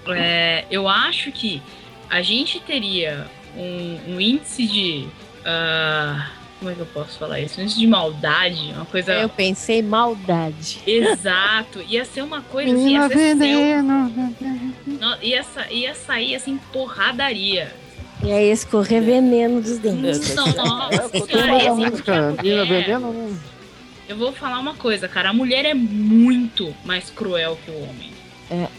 [SPEAKER 3] É, eu acho que a gente teria um, um índice de. ah, como é que eu posso falar isso? Um índice de maldade, uma coisa.
[SPEAKER 6] Eu pensei maldade.
[SPEAKER 3] Exato. Ia ser uma coisa assim,
[SPEAKER 2] Menina
[SPEAKER 3] ia ser
[SPEAKER 2] veneno.
[SPEAKER 3] No- Ia, sa- ia sair assim, porradaria.
[SPEAKER 6] E aí escorrer veneno dos dentes.
[SPEAKER 3] Nossa,
[SPEAKER 1] É o que eu tô
[SPEAKER 3] senhora,
[SPEAKER 2] Tem
[SPEAKER 3] ia
[SPEAKER 2] uma
[SPEAKER 3] ser
[SPEAKER 2] música. Menina veneno, né?
[SPEAKER 3] Eu vou falar uma coisa, cara. A mulher é muito mais cruel que o homem.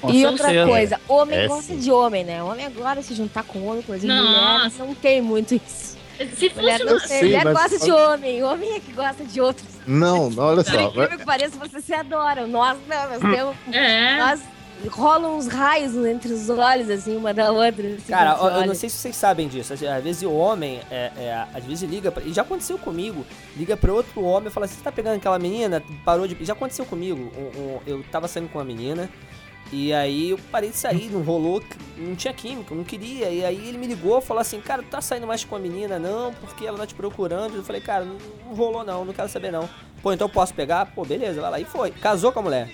[SPEAKER 5] Com
[SPEAKER 6] e outra
[SPEAKER 5] certeza.
[SPEAKER 6] coisa, homem
[SPEAKER 7] É,
[SPEAKER 6] gosta
[SPEAKER 7] sim.
[SPEAKER 6] de homem, né? Homem agora se juntar com homem, coisa de mulher,
[SPEAKER 3] Nossa.
[SPEAKER 6] não tem muito isso.
[SPEAKER 3] Se
[SPEAKER 6] Mulher,
[SPEAKER 3] fosse
[SPEAKER 6] não
[SPEAKER 3] uma...
[SPEAKER 6] tem,
[SPEAKER 7] Sim,
[SPEAKER 6] mulher
[SPEAKER 7] mas-
[SPEAKER 6] gosta de homem, homem é que gosta de outros.
[SPEAKER 7] Não, olha
[SPEAKER 6] Por
[SPEAKER 7] só.
[SPEAKER 6] incrível que pareça, vocês se adoram. Nós não, nós temos.
[SPEAKER 3] É.
[SPEAKER 6] Nós rolam uns raios entre os olhos, assim, uma da outra. assim,
[SPEAKER 1] Cara, eu, não sei se vocês sabem disso. Às às vezes o homem, é, é, às vezes liga, pra, e já aconteceu comigo, liga pra outro homem e fala assim, você tá pegando aquela menina? Parou de... Já aconteceu comigo, um- um- eu tava saindo com uma menina, e aí eu parei de sair, não rolou, não tinha química, não queria. E aí ele me ligou, falou assim, cara, tu tá saindo mais com a menina? Não, porque ela tá te procurando. Eu falei, cara, não, não rolou não, não quero saber não. Pô, então eu posso pegar? Pô, beleza, vai lá. E foi, casou com a mulher.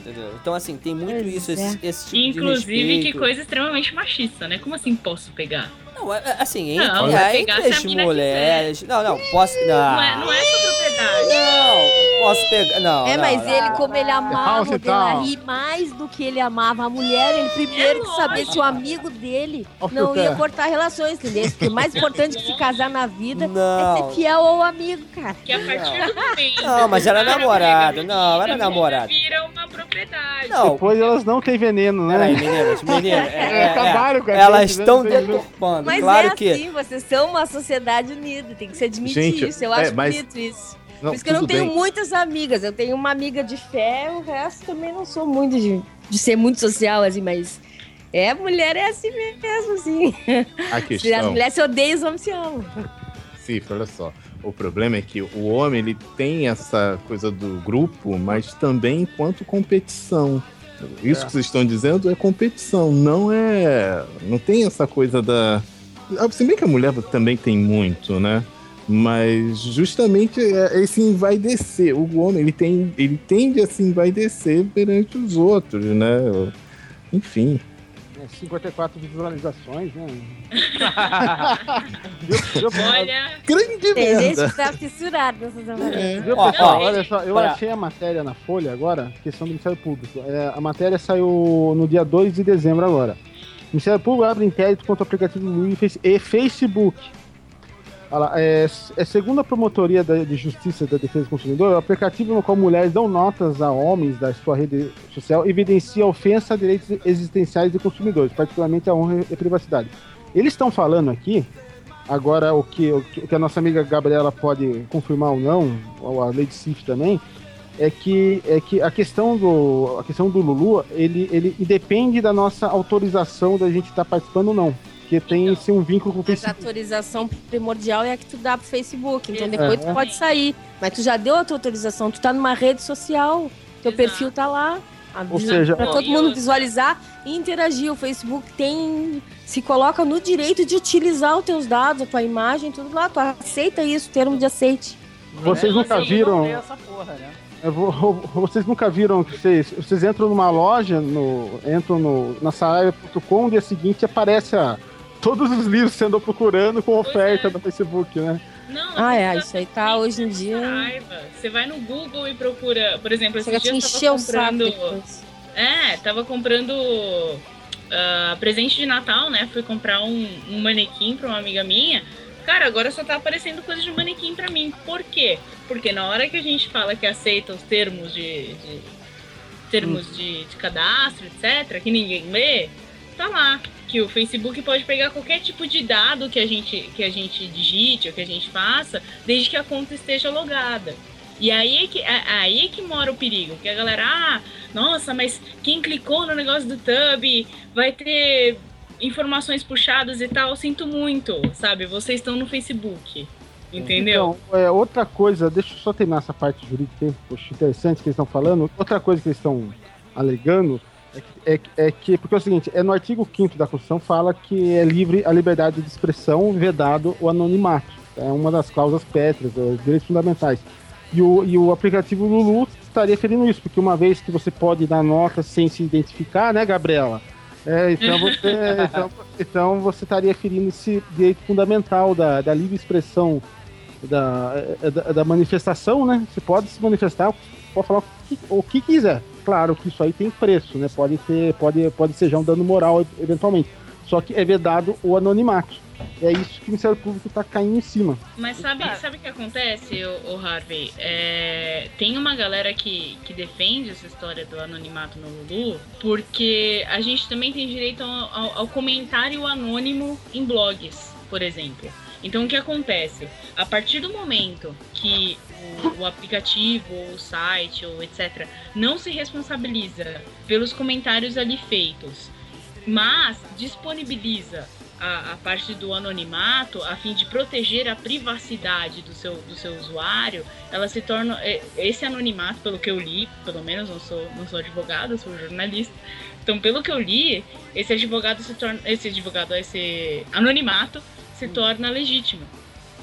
[SPEAKER 1] Entendeu? Então, assim, tem muito
[SPEAKER 6] Pois
[SPEAKER 1] isso,
[SPEAKER 6] é.
[SPEAKER 1] esse, esse tipo
[SPEAKER 3] Inclusive,
[SPEAKER 1] de
[SPEAKER 3] que
[SPEAKER 1] respeito.
[SPEAKER 3] coisa extremamente machista, né? Como assim posso pegar?
[SPEAKER 1] Não, é- é assim, entre,
[SPEAKER 3] Não,
[SPEAKER 1] é, entre as mulheres. Não, não, posso. Não,
[SPEAKER 3] Não é, não é sua propriedade.
[SPEAKER 1] Não, posso pegar. Não,
[SPEAKER 6] É,
[SPEAKER 1] não,
[SPEAKER 6] mas
[SPEAKER 1] não.
[SPEAKER 6] ele, como ele amava o. Delari mais do que ele amava a mulher, ele primeiro
[SPEAKER 3] É
[SPEAKER 6] que saber
[SPEAKER 3] lógico.
[SPEAKER 6] se o amigo dele não ia cortar relações, entendeu? Porque o mais importante que se casar na vida é
[SPEAKER 1] Não.
[SPEAKER 6] ser fiel ao amigo, cara.
[SPEAKER 3] Que a partir do momento.
[SPEAKER 1] Não, mas era
[SPEAKER 3] pega
[SPEAKER 1] não, era
[SPEAKER 3] menina,
[SPEAKER 1] namorado.
[SPEAKER 3] Vira uma propriedade.
[SPEAKER 1] Não,
[SPEAKER 2] Depois elas não têm veneno, né?
[SPEAKER 1] peraí, meninas, meninas. É,
[SPEAKER 2] É,
[SPEAKER 1] é,
[SPEAKER 2] acabaram com a
[SPEAKER 1] Elas
[SPEAKER 2] né?
[SPEAKER 1] estão
[SPEAKER 2] tem-
[SPEAKER 1] deturpando.
[SPEAKER 6] Mas
[SPEAKER 1] claro
[SPEAKER 6] é
[SPEAKER 1] que.
[SPEAKER 6] assim, vocês são uma sociedade unida, tem que se admitir
[SPEAKER 7] Gente,
[SPEAKER 6] isso. Eu
[SPEAKER 7] é,
[SPEAKER 6] acho
[SPEAKER 7] mas-
[SPEAKER 6] bonito isso.
[SPEAKER 7] Não,
[SPEAKER 6] Por isso que eu não tenho
[SPEAKER 7] bem.
[SPEAKER 6] muitas amigas. Eu tenho uma amiga de fé, o resto também não sou muito de, de ser muito social, assim, mas. É, mulher é assim mesmo, assim.
[SPEAKER 7] A
[SPEAKER 6] As
[SPEAKER 7] questão,
[SPEAKER 6] mulheres se odeiam, os homens se amam.
[SPEAKER 7] Cifra, olha só. O problema é que o homem ele tem essa coisa do grupo, mas também enquanto competição. Isso que vocês estão dizendo é competição, não é. Não tem essa coisa da. Ah, Se bem que a mulher também tem muito, né? Mas justamente é esse envaidecer. O homem ele, tem, ele tende a se envaidecer perante os outros, né? Enfim.
[SPEAKER 2] É, 54 visualizações, né? Viu- viu-
[SPEAKER 3] Olha,
[SPEAKER 7] Grande
[SPEAKER 6] Tem gente que tá fissurado nessas avaliações.
[SPEAKER 2] Viu,
[SPEAKER 1] Ó,
[SPEAKER 2] pessoal?
[SPEAKER 1] ó,
[SPEAKER 2] olha só, eu achei a matéria na Folha agora, questão do Ministério Público. É, a matéria saiu no dia 2 de dezembro agora. O Ministério Público abre inquérito contra o aplicativo Lulu e Face- Facebook. Lá, é, é, segundo a Promotoria da, de Justiça da Defesa do Consumidor, o aplicativo no qual mulheres dão notas a homens da sua rede social evidencia ofensa a direitos existenciais de consumidores, particularmente a honra e a privacidade. Eles estão falando aqui, agora o que, o que a nossa amiga Gabriela pode confirmar ou não, ou a Lady Sif também, é que, é que a questão do a questão do Lulu, ele, ele depende da nossa autorização da gente estar tá participando ou não porque tem então, esse um vínculo com o Facebook.
[SPEAKER 6] A autorização primordial é a que tu dá pro Facebook, então depois é. tu pode sair. Mas tu já deu a tua autorização, tu tá numa rede social, teu Exato. perfil tá lá.
[SPEAKER 2] Ou seja,
[SPEAKER 6] para todo mundo visualizar e interagir. O Facebook tem se coloca no direito de utilizar os teus dados, a tua imagem, tudo lá. Tu aceita isso, termo de aceite.
[SPEAKER 2] Vocês nunca viram? Porra, né? Vou, vocês nunca viram que vocês, vocês entram numa loja, no, entram no, na saraiva.com, no dia seguinte aparece a, todos os livros você andou procurando com oferta é. no Facebook, né?
[SPEAKER 6] Não, ah, é, isso aí tá hoje em dia.
[SPEAKER 3] Você vai no Google e procura, por exemplo, esse dia eu tava comprando. É, tava comprando uh, presente de Natal, né? Fui comprar um, um manequim pra uma amiga minha. Cara, agora só tá aparecendo coisa de manequim pra mim. Por quê? Porque na hora que a gente fala que aceita os termos de. de termos hum. de, de cadastro, etc., que ninguém lê, tá lá que o Facebook pode pegar qualquer tipo de dado que a gente que a gente digite ou que a gente faça, desde que a conta esteja logada. E aí é que, aí é que mora o perigo, porque a galera, ah, nossa, mas quem clicou no negócio do Tub vai ter informações puxadas e tal, sinto muito, sabe? Vocês estão no Facebook. Entendeu?
[SPEAKER 2] Então, é, outra coisa, deixa eu só terminar essa parte jurídica, poxa, interessante que eles estão falando. Outra coisa que eles estão alegando é, é, que, porque é o seguinte, é no artigo 5 da Constituição fala que é livre a liberdade de expressão, vedado o anonimato. É uma das causas pétreas, dos é, direitos fundamentais. E o, e o aplicativo Lulu estaria referindo isso, porque uma vez que você pode dar nota sem se identificar, né, Gabriela? É, então, você, então, então, você estaria referindo esse direito fundamental da, da livre expressão da, é, da, da manifestação, né? Você pode se manifestar, pode falar o que, o que quiser claro que isso aí tem preço, né? Pode ter, pode, pode ser já um dano moral eventualmente. Só que é vedado o anonimato. É isso que o Ministério Público está caindo em cima.
[SPEAKER 3] Mas sabe, sabe o que acontece, o, o Harvey? É, tem uma galera que, que defende essa história do anonimato no Lulu, porque a gente também tem direito ao, ao, ao comentário anônimo em blogs, por exemplo. Então o que acontece? A partir do momento que o, o, aplicativo, ou o site, ou etc., não se responsabiliza pelos comentários ali feitos, mas disponibiliza a, a, parte do anonimato a fim de proteger a privacidade do seu, do seu usuário, ela se torna. É, esse anonimato, pelo que eu li, pelo menos não sou, não sou advogado, sou jornalista. Então, pelo que eu li, esse advogado se torna. Esse advogado, esse anonimato se torna legítimo.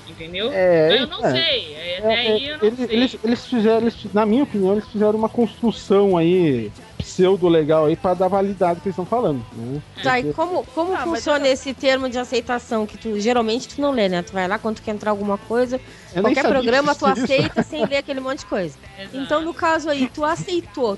[SPEAKER 3] Entendeu? É, eu não é, sei. É, até é, aí eu não eles, sei.
[SPEAKER 2] Eles, eles fizeram, eles, na minha opinião, eles fizeram uma construção aí pseudo-legal aí para dar validade que eles estão falando. Né?
[SPEAKER 6] Tá, e como, como ah, funciona eu... esse termo de aceitação que tu geralmente tu não lê, né? Tu vai lá quando tu quer entrar alguma coisa, eu qualquer programa tu aceita sem ler aquele monte de coisa. Exato. Então, no caso aí, tu aceitou,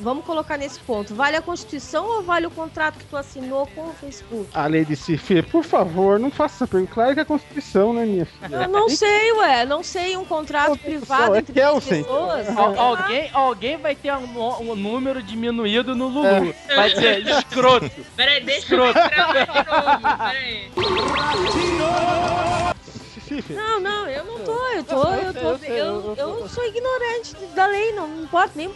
[SPEAKER 6] vamos colocar nesse ponto. Vale a Constituição ou vale o contrato que tu assinou com o Facebook?
[SPEAKER 2] A lei de Cifre, por favor, não faça essa pergunta. Claro que é a Constituição, né, minha filha?
[SPEAKER 6] Eu não sei, ué. Não sei um contrato privado é entre
[SPEAKER 2] Kelsen.
[SPEAKER 6] pessoas.
[SPEAKER 5] Al alguém, alguém vai ter um, um, número diminuído no Lulu. É. Vai ser escroto.
[SPEAKER 3] Peraí, deixa escroto. eu gravar de novo. Peraí.
[SPEAKER 6] Não, não, eu não tô, eu tô, eu tô, eu, eu sou ignorante da lei, não, não importa nem,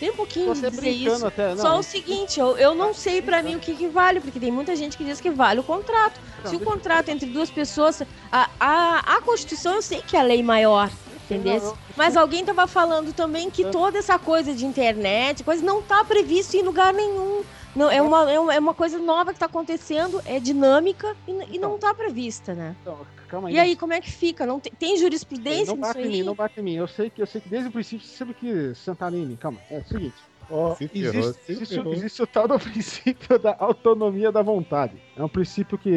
[SPEAKER 6] nem um pouquinho de dizer isso. Até, Só o seguinte, eu, eu não sei pra mim o que, que vale, porque tem muita gente que diz que vale o contrato. Se o contrato entre duas pessoas, a, a, a Constituição eu sei que é a lei maior, entendeu? Mas alguém tava falando também que toda essa coisa de internet, coisa não tá previsto em lugar nenhum. Não, é uma, é uma, é uma coisa nova que está acontecendo, é dinâmica e, e não está prevista, né? Então, calma aí. E aí, como é que fica? Não tem, tem jurisprudência
[SPEAKER 2] não bate
[SPEAKER 6] em
[SPEAKER 2] mim, não bate em mim. Eu sei que, eu sei que desde o princípio você sempre que sentar em mim. Calma, é o seguinte. Oh, existe, existe, existe, o tal do princípio da autonomia da vontade. É um princípio que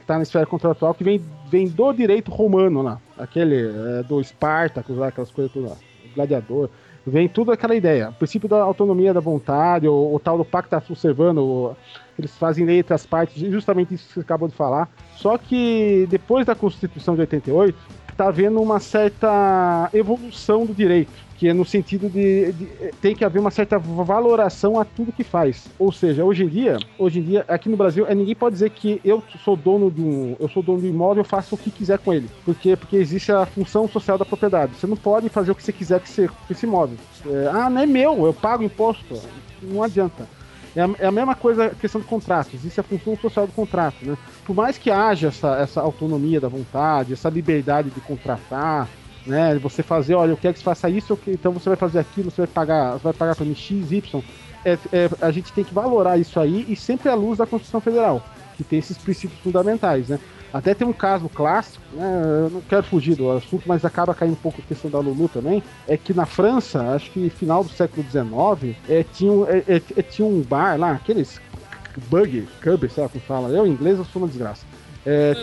[SPEAKER 2] está na esfera contratual que vem, vem do direito romano lá. Aquele é, do Espartacus, lá, aquelas coisas todas lá. gladiador. Vem tudo aquela ideia. O princípio da autonomia da vontade, o, o tal do pacto tá servando, o, eles fazem lei entre as partes, justamente isso que você acabou de falar. Só que depois da Constituição de 88, está havendo uma certa evolução do direito, que é no sentido de, de, tem que haver uma certa valoração a tudo que faz. Ou seja, hoje em dia, hoje em dia aqui no Brasil, é, ninguém pode dizer que eu sou dono de um, eu sou dono de um imóvel, eu faço o que quiser com ele, porque porque existe a função social da propriedade. Você não pode fazer o que você quiser com esse imóvel. É, ah, não é meu, eu pago imposto. Não adianta. É a, é a mesma coisa a questão do contrato, existe a função social do contrato, né? Por mais que haja essa, essa autonomia da vontade, essa liberdade de contratar, né? Você fazer, olha, eu quero que você faça isso, então você vai fazer aquilo, você vai pagar, você vai pagar para mim X, Y. É, é, a gente tem que valorar isso aí e sempre à luz da Constituição Federal, que tem esses princípios fundamentais, né? Até tem um caso clássico, né? Eu não quero fugir do assunto, mas acaba caindo um pouco a questão da Lulu também. É que na França, acho que final do século XIX, é, tinha, é, é, é, tinha um bar lá, aqueles bug, cub, sei lá como fala. Eu, em inglês, eu sou uma desgraça. É,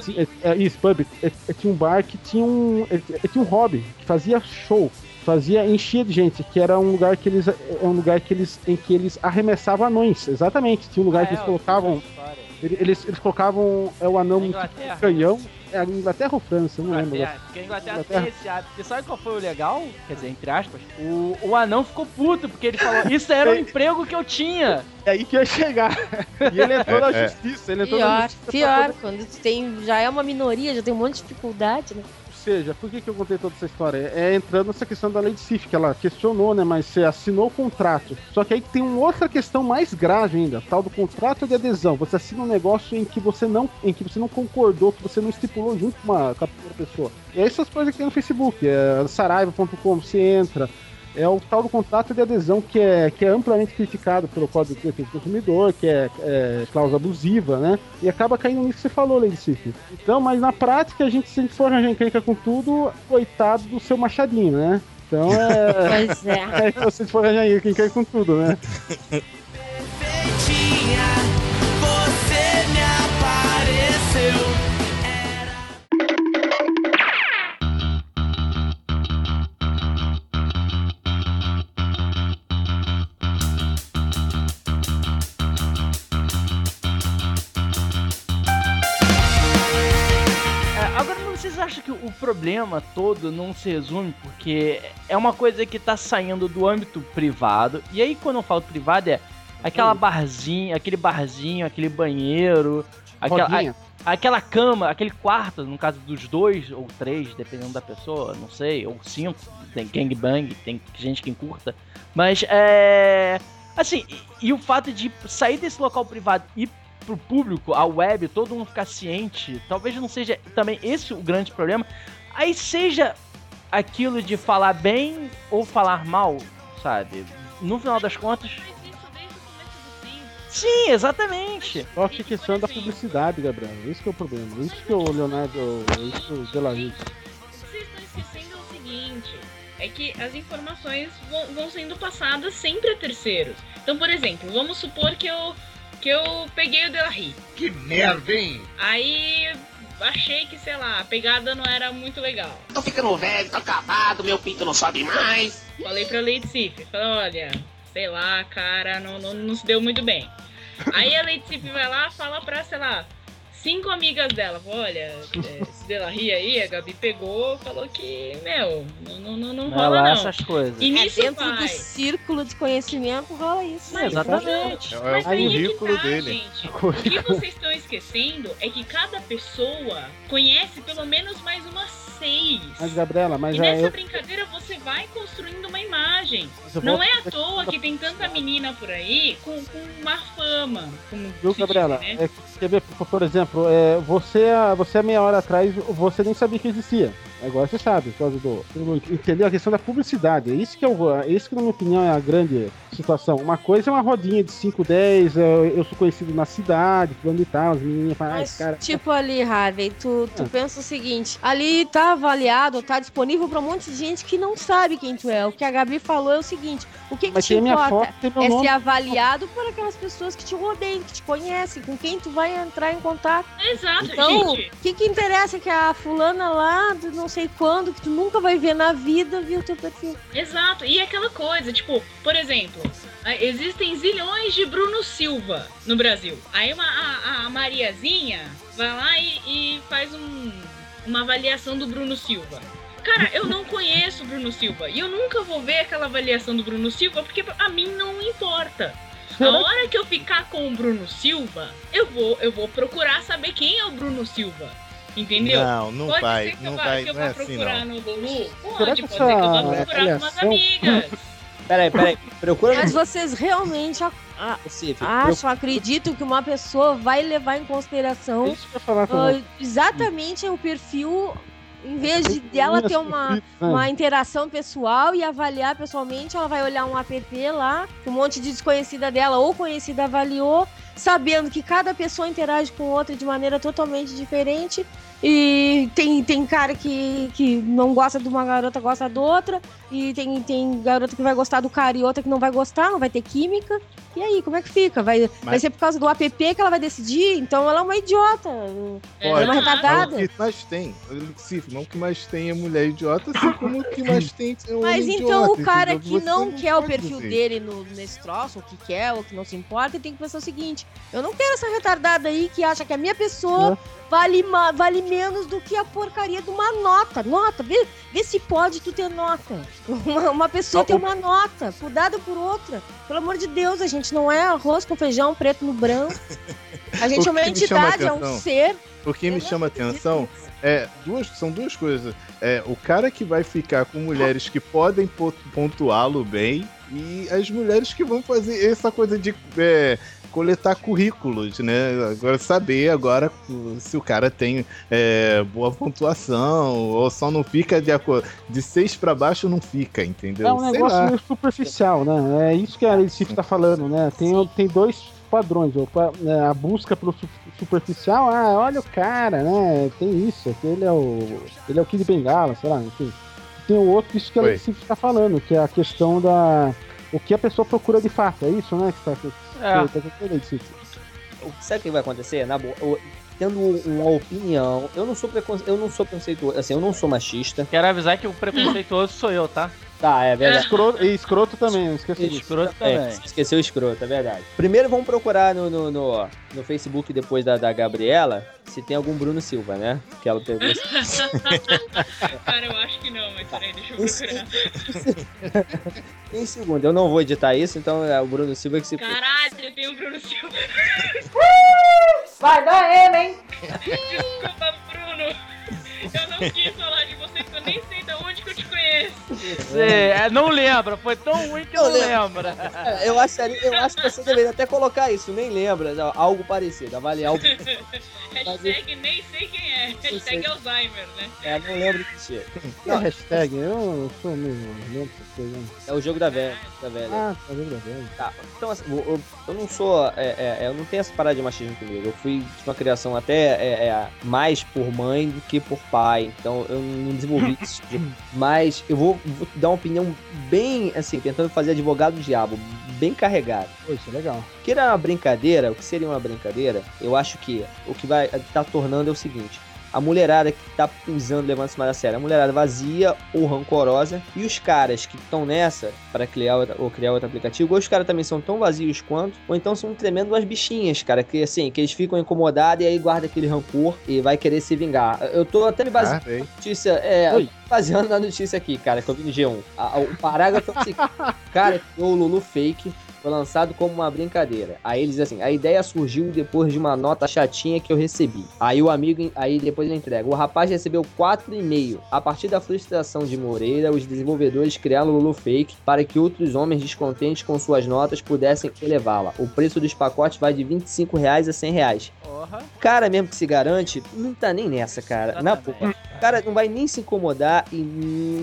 [SPEAKER 2] é, é, isso, pub. É, é, tinha um bar que tinha um, tinha um hobby, que fazia show fazia enchia de gente, que era um lugar que eles é um lugar que eles em que eles arremessavam anões, exatamente. Tinha um lugar ah, que eles colocavam eles, eles colocavam é, o anão no canhão. É a Inglaterra ou França? Não lembro.
[SPEAKER 5] Porque a Inglaterra, Inglaterra. tem esse hábito. Porque sabe qual foi o legal? Quer dizer, entre aspas, o, o anão ficou puto, porque ele falou: Isso era o um emprego que eu tinha.
[SPEAKER 2] É aí que ia chegar. E ele entrou é, na é. justiça. Ele entrou
[SPEAKER 6] pior,
[SPEAKER 2] na
[SPEAKER 6] justiça pior. Quando tem, já é uma minoria, já tem um monte de dificuldade, né?
[SPEAKER 2] Seja, por que, que eu contei toda essa história? É entrando nessa questão da lei de CIF, que ela questionou, né? Mas você assinou o contrato. Só que aí tem uma outra questão mais grave ainda, tal do contrato de adesão. Você assina um negócio em que você não, em que você não concordou, que você não estipulou junto com uma, com a pessoa. E é essas coisas que tem no Facebook, é saraiva.com, você entra, é o tal do contrato de adesão que é, que é amplamente criticado pelo Código de Defesa do Consumidor, que é, é cláusula abusiva, né? E acaba caindo nisso que você falou, Lady Cif. Então, mas na prática, a gente, se a gente for arranjar encrenca com tudo, coitado do seu machadinho, né? Então é. Pois é. é se for arranjar encrenca com tudo, né?
[SPEAKER 5] que o problema todo não se resume porque é uma coisa que tá saindo do âmbito privado. E aí, quando eu falo privado, é aquela barzinha, aquele barzinho, aquele banheiro, aquela, a, aquela cama, aquele quarto, no caso dos dois ou três, dependendo da pessoa, não sei, ou cinco, tem gangbang, tem gente que encurta. Mas é. Assim, e, e o fato de sair desse local privado e pro público, a web, todo mundo ficar ciente, talvez não seja também esse o grande problema. Aí seja aquilo de falar bem ou falar mal, sabe? No final das contas. Sim, exatamente.
[SPEAKER 2] Só que questão da publicidade, Gabriel. Isso que é o problema. Isso que o Leonardo. Isso o Delarit.
[SPEAKER 3] Vocês estão esquecendo o seguinte. É que as informações vão, vão sendo passadas sempre a terceiros. Então, por exemplo, vamos supor que eu que eu peguei o Delarry.
[SPEAKER 4] Que merda, hein?
[SPEAKER 3] Aí achei que, sei lá, a pegada não era muito legal.
[SPEAKER 8] Tô ficando velho, tô acabado, meu pinto não sobe mais.
[SPEAKER 3] Falei pra Lady Sif, falei, olha, sei lá, cara, não, não, não se deu muito bem. Aí a Lady Sif vai lá fala pra, sei lá, cinco amigas dela. Olha, é, esse Delarry aí, a Gabi pegou, falou que, meu, não, não, não, não rola não.
[SPEAKER 5] essas coisas.
[SPEAKER 6] E é dentro vai. do círculo de conhecimento rola isso.
[SPEAKER 5] Mas, exatamente.
[SPEAKER 7] É, é o currículo tá, dele.
[SPEAKER 3] Gente. O que vocês estão esquecendo é que cada pessoa conhece pelo menos mais umas seis.
[SPEAKER 2] Mas, Gabriela, mas
[SPEAKER 3] E nessa eu... brincadeira você vai construindo imagem. Não é à toa que tem tanta menina por aí com, com uma fama.
[SPEAKER 2] Viu, Gabriela? Diz, né? é, quer ver, por exemplo, é, você, você meia hora atrás, você nem sabia que existia. Agora você sabe, por causa do. Entendeu? A questão da publicidade. É isso que, eu, é isso que, na minha opinião, é a grande situação. Uma coisa é uma rodinha de 5, 10, eu, eu sou conhecido na cidade, fulano e tal, as menininhas falam, ah, esse cara.
[SPEAKER 6] Tipo ali, Harvey, tu, tu é. pensa o seguinte: ali tá avaliado, tá disponível pra um monte de gente que não sabe quem tu é. O que a Gabi falou é o seguinte: o que, que te importa foto, é nome. ser avaliado por aquelas pessoas que te rodeiam, que te conhecem, com quem tu vai entrar em contato.
[SPEAKER 3] Exato,
[SPEAKER 6] então, o que, que interessa que a fulana lá do não sei quando, que tu nunca vai ver na vida, viu o teu perfil.
[SPEAKER 3] Exato. E aquela coisa, tipo, por exemplo, existem zilhões de Bruno Silva no Brasil. Aí uma, a, a Mariazinha vai lá e, e faz um, uma avaliação do Bruno Silva. Cara, eu não conheço o Bruno Silva. E eu nunca vou ver aquela avaliação do Bruno Silva, porque a mim não importa. A hora que eu ficar com o Bruno Silva, eu vou, eu vou procurar saber quem é o Bruno Silva. Entendeu?
[SPEAKER 7] Não, não
[SPEAKER 3] pode
[SPEAKER 7] vai,
[SPEAKER 3] ser que
[SPEAKER 7] não
[SPEAKER 3] vá,
[SPEAKER 7] vai,
[SPEAKER 3] que eu
[SPEAKER 7] não
[SPEAKER 3] vá
[SPEAKER 7] é assim
[SPEAKER 3] procurar
[SPEAKER 7] não.
[SPEAKER 3] no Lulu? Pode, pode
[SPEAKER 2] que
[SPEAKER 3] ser que eu vá
[SPEAKER 2] essa
[SPEAKER 3] procurar com umas amigas.
[SPEAKER 1] Peraí, peraí. Procura
[SPEAKER 6] Mas
[SPEAKER 1] no
[SPEAKER 6] vocês realmente a- a-
[SPEAKER 1] Recife.
[SPEAKER 6] acham, acreditam que uma pessoa vai levar em
[SPEAKER 2] É
[SPEAKER 6] consideração
[SPEAKER 2] falar também.
[SPEAKER 6] exatamente o perfil, em vez de dela ter uma,
[SPEAKER 2] É.
[SPEAKER 6] uma interação pessoal e avaliar pessoalmente, ela vai olhar um app lá, um monte de desconhecida dela ou conhecida avaliou, sabendo que cada pessoa interage com outra de maneira totalmente diferente. E tem, tem cara que, que não gosta de uma garota, gosta da outra. E tem, tem garota que vai gostar do cara e outra que não vai gostar, não vai ter química. E aí, como é que fica? Vai, vai
[SPEAKER 7] Mas-
[SPEAKER 6] ser por causa do app que ela vai decidir? Então ela é uma idiota.
[SPEAKER 3] É,
[SPEAKER 7] Pode.
[SPEAKER 6] uma
[SPEAKER 3] exato.
[SPEAKER 6] retardada.
[SPEAKER 7] Não, o que mais tem, Sim, não que mais tem é mulher idiota, assim como o que mais tem é homem
[SPEAKER 6] Mas
[SPEAKER 7] idiota,
[SPEAKER 6] então o cara
[SPEAKER 7] entendeu?
[SPEAKER 6] que
[SPEAKER 7] Você
[SPEAKER 6] não quer o perfil
[SPEAKER 7] dizer.
[SPEAKER 6] dele no, nesse troço, o que quer, ou que não se importa, ele tem que pensar o seguinte: eu não quero essa retardada aí que acha que a minha pessoa vale, ma- vale menos do que a porcaria de uma nota. Nota, vê, vê se pode tu ter nota. Uma, uma pessoa ter uma nota, dada por outra. Pelo amor de Deus, a gente não é arroz com feijão preto no branco. A gente é uma entidade, é um ser.
[SPEAKER 7] O que me chama atenção é duas, são duas coisas. É o cara que vai ficar com mulheres que podem po- pontuá-lo bem e as mulheres que vão fazer essa coisa de é, coletar currículos, né? Agora saber agora se o cara tem é, boa pontuação ou só não fica de acordo de seis pra baixo não fica, entendeu?
[SPEAKER 2] É um
[SPEAKER 7] Sei
[SPEAKER 2] negócio
[SPEAKER 7] lá.
[SPEAKER 2] meio superficial, né? É isso que a Recife tá falando, né? Tem, tem dois padrões. né, A busca pelo su- superficial, ah, olha o cara, né? Tem isso, ele é o. Ele é o Kid Bengala, sei lá, enfim. Tem o outro, isso que a. Recife tá falando, que é a questão da. O que a pessoa procura de fato, é isso, né? Que tá, que,
[SPEAKER 5] É.
[SPEAKER 2] que tá procurando, Recife.
[SPEAKER 1] Sabe o que vai acontecer? Na boa, eu- tendo uma opinião, eu não sou preconce... eu não sou preconceituoso, assim, eu não sou machista.
[SPEAKER 5] Quero avisar que o preconceituoso sou eu, tá?
[SPEAKER 1] Tá, é verdade.
[SPEAKER 2] Escroto, e escroto também, não esqueci disso.
[SPEAKER 5] Escroto
[SPEAKER 1] É,
[SPEAKER 5] também.
[SPEAKER 1] esqueceu o escroto, é verdade. Primeiro vamos procurar no, no, no, no Facebook depois da, da Gabriela se tem algum Bruno Silva, né? Que ela pegou.
[SPEAKER 3] Cara, eu acho que não, mas peraí, deixa eu procurar.
[SPEAKER 1] em segundo, eu não vou editar isso, então é o Bruno Silva que se.
[SPEAKER 3] Caralho, tem um Bruno Silva.
[SPEAKER 9] Vai dar ele, hein?
[SPEAKER 3] Desculpa, Bruno. Eu não quis falar de você,
[SPEAKER 5] é, não lembra, foi tão ruim que não
[SPEAKER 1] Eu lembro.
[SPEAKER 5] lembra.
[SPEAKER 1] É, Eu, acharia, eu acho que você deveria até colocar isso, nem lembra, não, algo parecido, avaliar o.
[SPEAKER 3] Hashtag nem sei quem é. Hashtag
[SPEAKER 1] sei.
[SPEAKER 3] Alzheimer, né?
[SPEAKER 1] É, não lembro de ti.
[SPEAKER 2] Que é hashtag? Eu sou meio lento essas coisas. né?
[SPEAKER 1] É o jogo da velha. Da velha.
[SPEAKER 2] Ah, tá vendo, tá vendo.
[SPEAKER 1] Tá, então assim, eu, eu- eu não sou. é, é, é, eu não tenho essa parada de machismo comigo. Eu fui de uma criação até é, é, mais por mãe do que por pai. Então eu não desenvolvi isso. Mas eu vou, vou dar uma opinião bem, assim, tentando fazer advogado do diabo, bem carregado.
[SPEAKER 2] Isso é legal.
[SPEAKER 1] Que era uma brincadeira, o que seria uma brincadeira, eu acho que o que vai tá tornando é o seguinte. A mulherada que tá usando, levando isso mais a sério, a mulherada vazia ou rancorosa, e os caras que estão nessa para criar outra, ou criar outro aplicativo, ou os caras também são tão vazios quanto, ou então são tremendo umas bichinhas, cara, que assim, que eles ficam incomodados e aí guarda aquele rancor e vai querer se vingar. Eu tô até me baseando
[SPEAKER 7] Ah, bem.
[SPEAKER 1] notícia, é,
[SPEAKER 2] Oi.
[SPEAKER 1] baseando na notícia aqui, cara, que eu vi no G1. A- a- o parágrafo é o seguinte: cara, criou o Lulu Fake, foi lançado como uma brincadeira. Aí eles assim, a ideia surgiu depois de uma nota chatinha que eu recebi. Aí o amigo, aí depois ele entrega. O rapaz recebeu 4,5. A partir da frustração de Moreira, os desenvolvedores criaram o Lulu Fake para que outros homens descontentes com suas notas pudessem elevá-la. O preço dos pacotes vai de 25 reais a 100 reais. Cara mesmo que se garante, não tá nem nessa, cara. Na boa. Cara não vai nem se incomodar e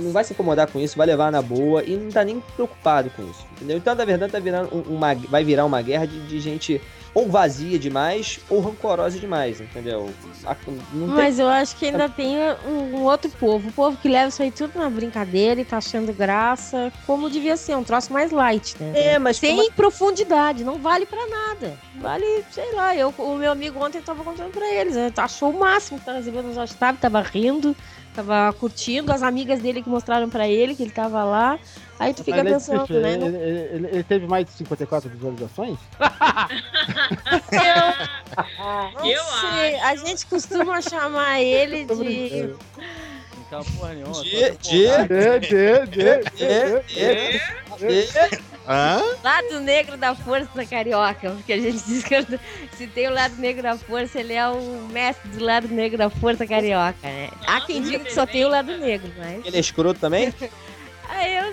[SPEAKER 1] não vai se incomodar com isso, vai levar na boa e não tá nem preocupado com isso, entendeu? Então, na verdade, tá virando um- uma, vai virar uma guerra de, de gente ou vazia demais ou rancorosa demais, entendeu? Não tem...
[SPEAKER 6] Mas eu acho que ainda tem um, um outro povo. O povo que leva isso aí tudo na brincadeira e tá achando graça, como devia ser, um troço mais light, né?
[SPEAKER 1] É, mas
[SPEAKER 6] Sem profundidade, não vale pra nada. Vale, sei lá, eu, o meu amigo ontem tava contando pra eles, né? achou o máximo que tava recebendo WhatsApp, tava rindo rindo, tava curtindo, as amigas dele que mostraram pra ele que ele tava lá. Aí tu fica
[SPEAKER 2] Mas
[SPEAKER 6] pensando, né?
[SPEAKER 2] ele,
[SPEAKER 6] não-
[SPEAKER 2] ele- ele- ele teve mais de 54 visualizações?
[SPEAKER 6] Não
[SPEAKER 3] Eu
[SPEAKER 6] sei, a gente costuma chamar ele de.
[SPEAKER 5] Então, porra nenhuma.
[SPEAKER 1] De- de- é,
[SPEAKER 2] dê.
[SPEAKER 7] Hã?
[SPEAKER 6] lado negro da força carioca, porque a gente diz que se tem o lado negro da força, ele é o mestre do lado negro da força carioca, né? Há quem diga que só tem o lado negro, mas
[SPEAKER 1] Ele é escroto também?
[SPEAKER 6] Ah, eu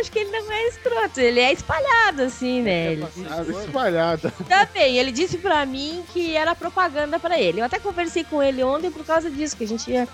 [SPEAKER 6] acho que ele não é escroto, ele é espalhado assim, né? Ele
[SPEAKER 2] Ah, espalhada.
[SPEAKER 6] Também, ele disse pra mim que era propaganda pra ele. Eu até conversei com ele ontem por causa disso, que a gente ia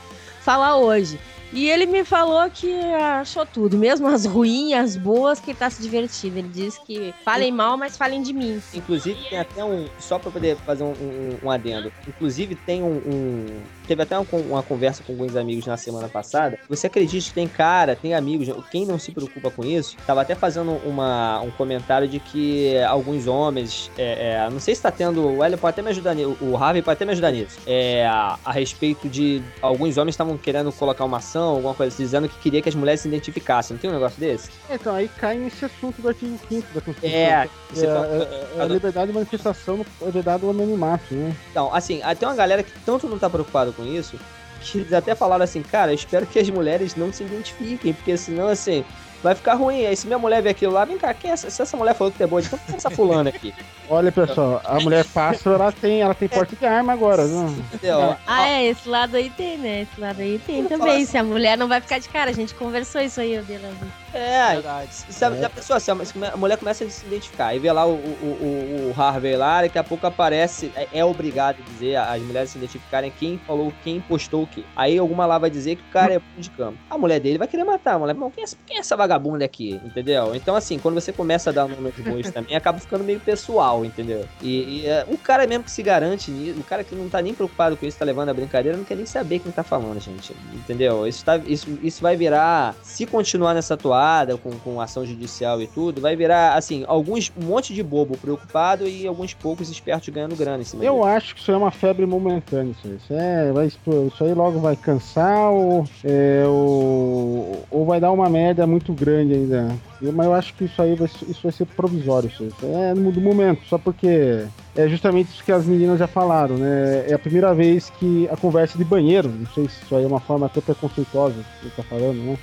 [SPEAKER 6] falar hoje. E ele me falou que achou tudo, mesmo as ruins, as boas, que ele tá se divertindo. Ele disse que falem mal, mas falem de mim.
[SPEAKER 1] Inclusive tem até um. Só pra poder fazer um, um- um adendo. Inclusive tem um. um- teve até uma, conversa com alguns amigos na semana passada. Você acredita que tem cara, tem amigos, quem não se preocupa com isso, tava até fazendo uma, um comentário de que alguns homens. é, é, não sei se tá tendo. O Hélio pode até me ajudar nisso. O Harvey pode até me ajudar nisso. É, a, a respeito de. Alguns homens estavam querendo colocar uma ação, alguma coisa assim, dizendo que queria que as mulheres se identificassem. Não tem um negócio desse?
[SPEAKER 2] Então, aí cai nesse assunto do artigo 5 da Constituição.
[SPEAKER 1] É,
[SPEAKER 2] É,
[SPEAKER 1] fala-
[SPEAKER 2] é, é a liberdade de manifestação é vedado o anonimato, né?
[SPEAKER 1] Então, assim, ah, tem uma galera que tanto não tá preocupada com isso, que eles até falaram assim, cara, eu espero que as mulheres não se identifiquem, porque senão, assim, vai ficar ruim. Aí se minha mulher ver aquilo lá, vem cá, quem é essa? Se essa mulher falou que tu é boa, então quem é essa fulana aqui?
[SPEAKER 2] Olha, pessoal, a mulher pássaro, ela tem, ela tem porte de arma agora?
[SPEAKER 1] Entendeu?
[SPEAKER 6] Ah, é, esse lado aí tem, né? Esse lado aí tem também. Se a mulher não vai ficar de cara, a gente conversou isso aí, eu dei lá.
[SPEAKER 1] É,
[SPEAKER 5] Verdade.
[SPEAKER 1] se a, se a pessoa, se a, se a mulher começa a se identificar, aí vê lá o, o, o, o Harvey lá, daqui a pouco aparece, é, é obrigado a dizer, as mulheres se identificarem quem falou, quem postou o quê. Aí alguma lá vai dizer que o cara é bom de cama. A mulher dele vai querer matar, a mulher, não, quem é, essa- quem é essa vagabunda aqui, entendeu? Então, assim, quando você começa a dar nome aos bois também, acaba ficando meio pessoal, entendeu? E, e, é, o cara mesmo que se garante nisso, o cara que não tá nem preocupado com isso, tá levando a brincadeira, não quer nem saber quem tá falando, gente, entendeu? Isso, tá, isso, isso vai virar, se continuar nessa toada, com, com ação judicial e tudo, vai virar, assim, alguns, um monte de bobo preocupado e alguns poucos espertos ganhando grana em cima
[SPEAKER 2] Eu
[SPEAKER 1] disso.
[SPEAKER 2] acho que isso é uma febre momentânea. Isso aí, isso, é, vai, isso aí logo vai cansar ou, é, ou, ou vai dar uma merda muito grande ainda. Mas eu acho que isso aí vai, isso vai ser provisório. Isso, é no momento, só porque é justamente isso que as meninas já falaram, né? É a primeira vez que a conversa de banheiro, não sei se isso aí é uma forma até preconceituosa que tá falando, né?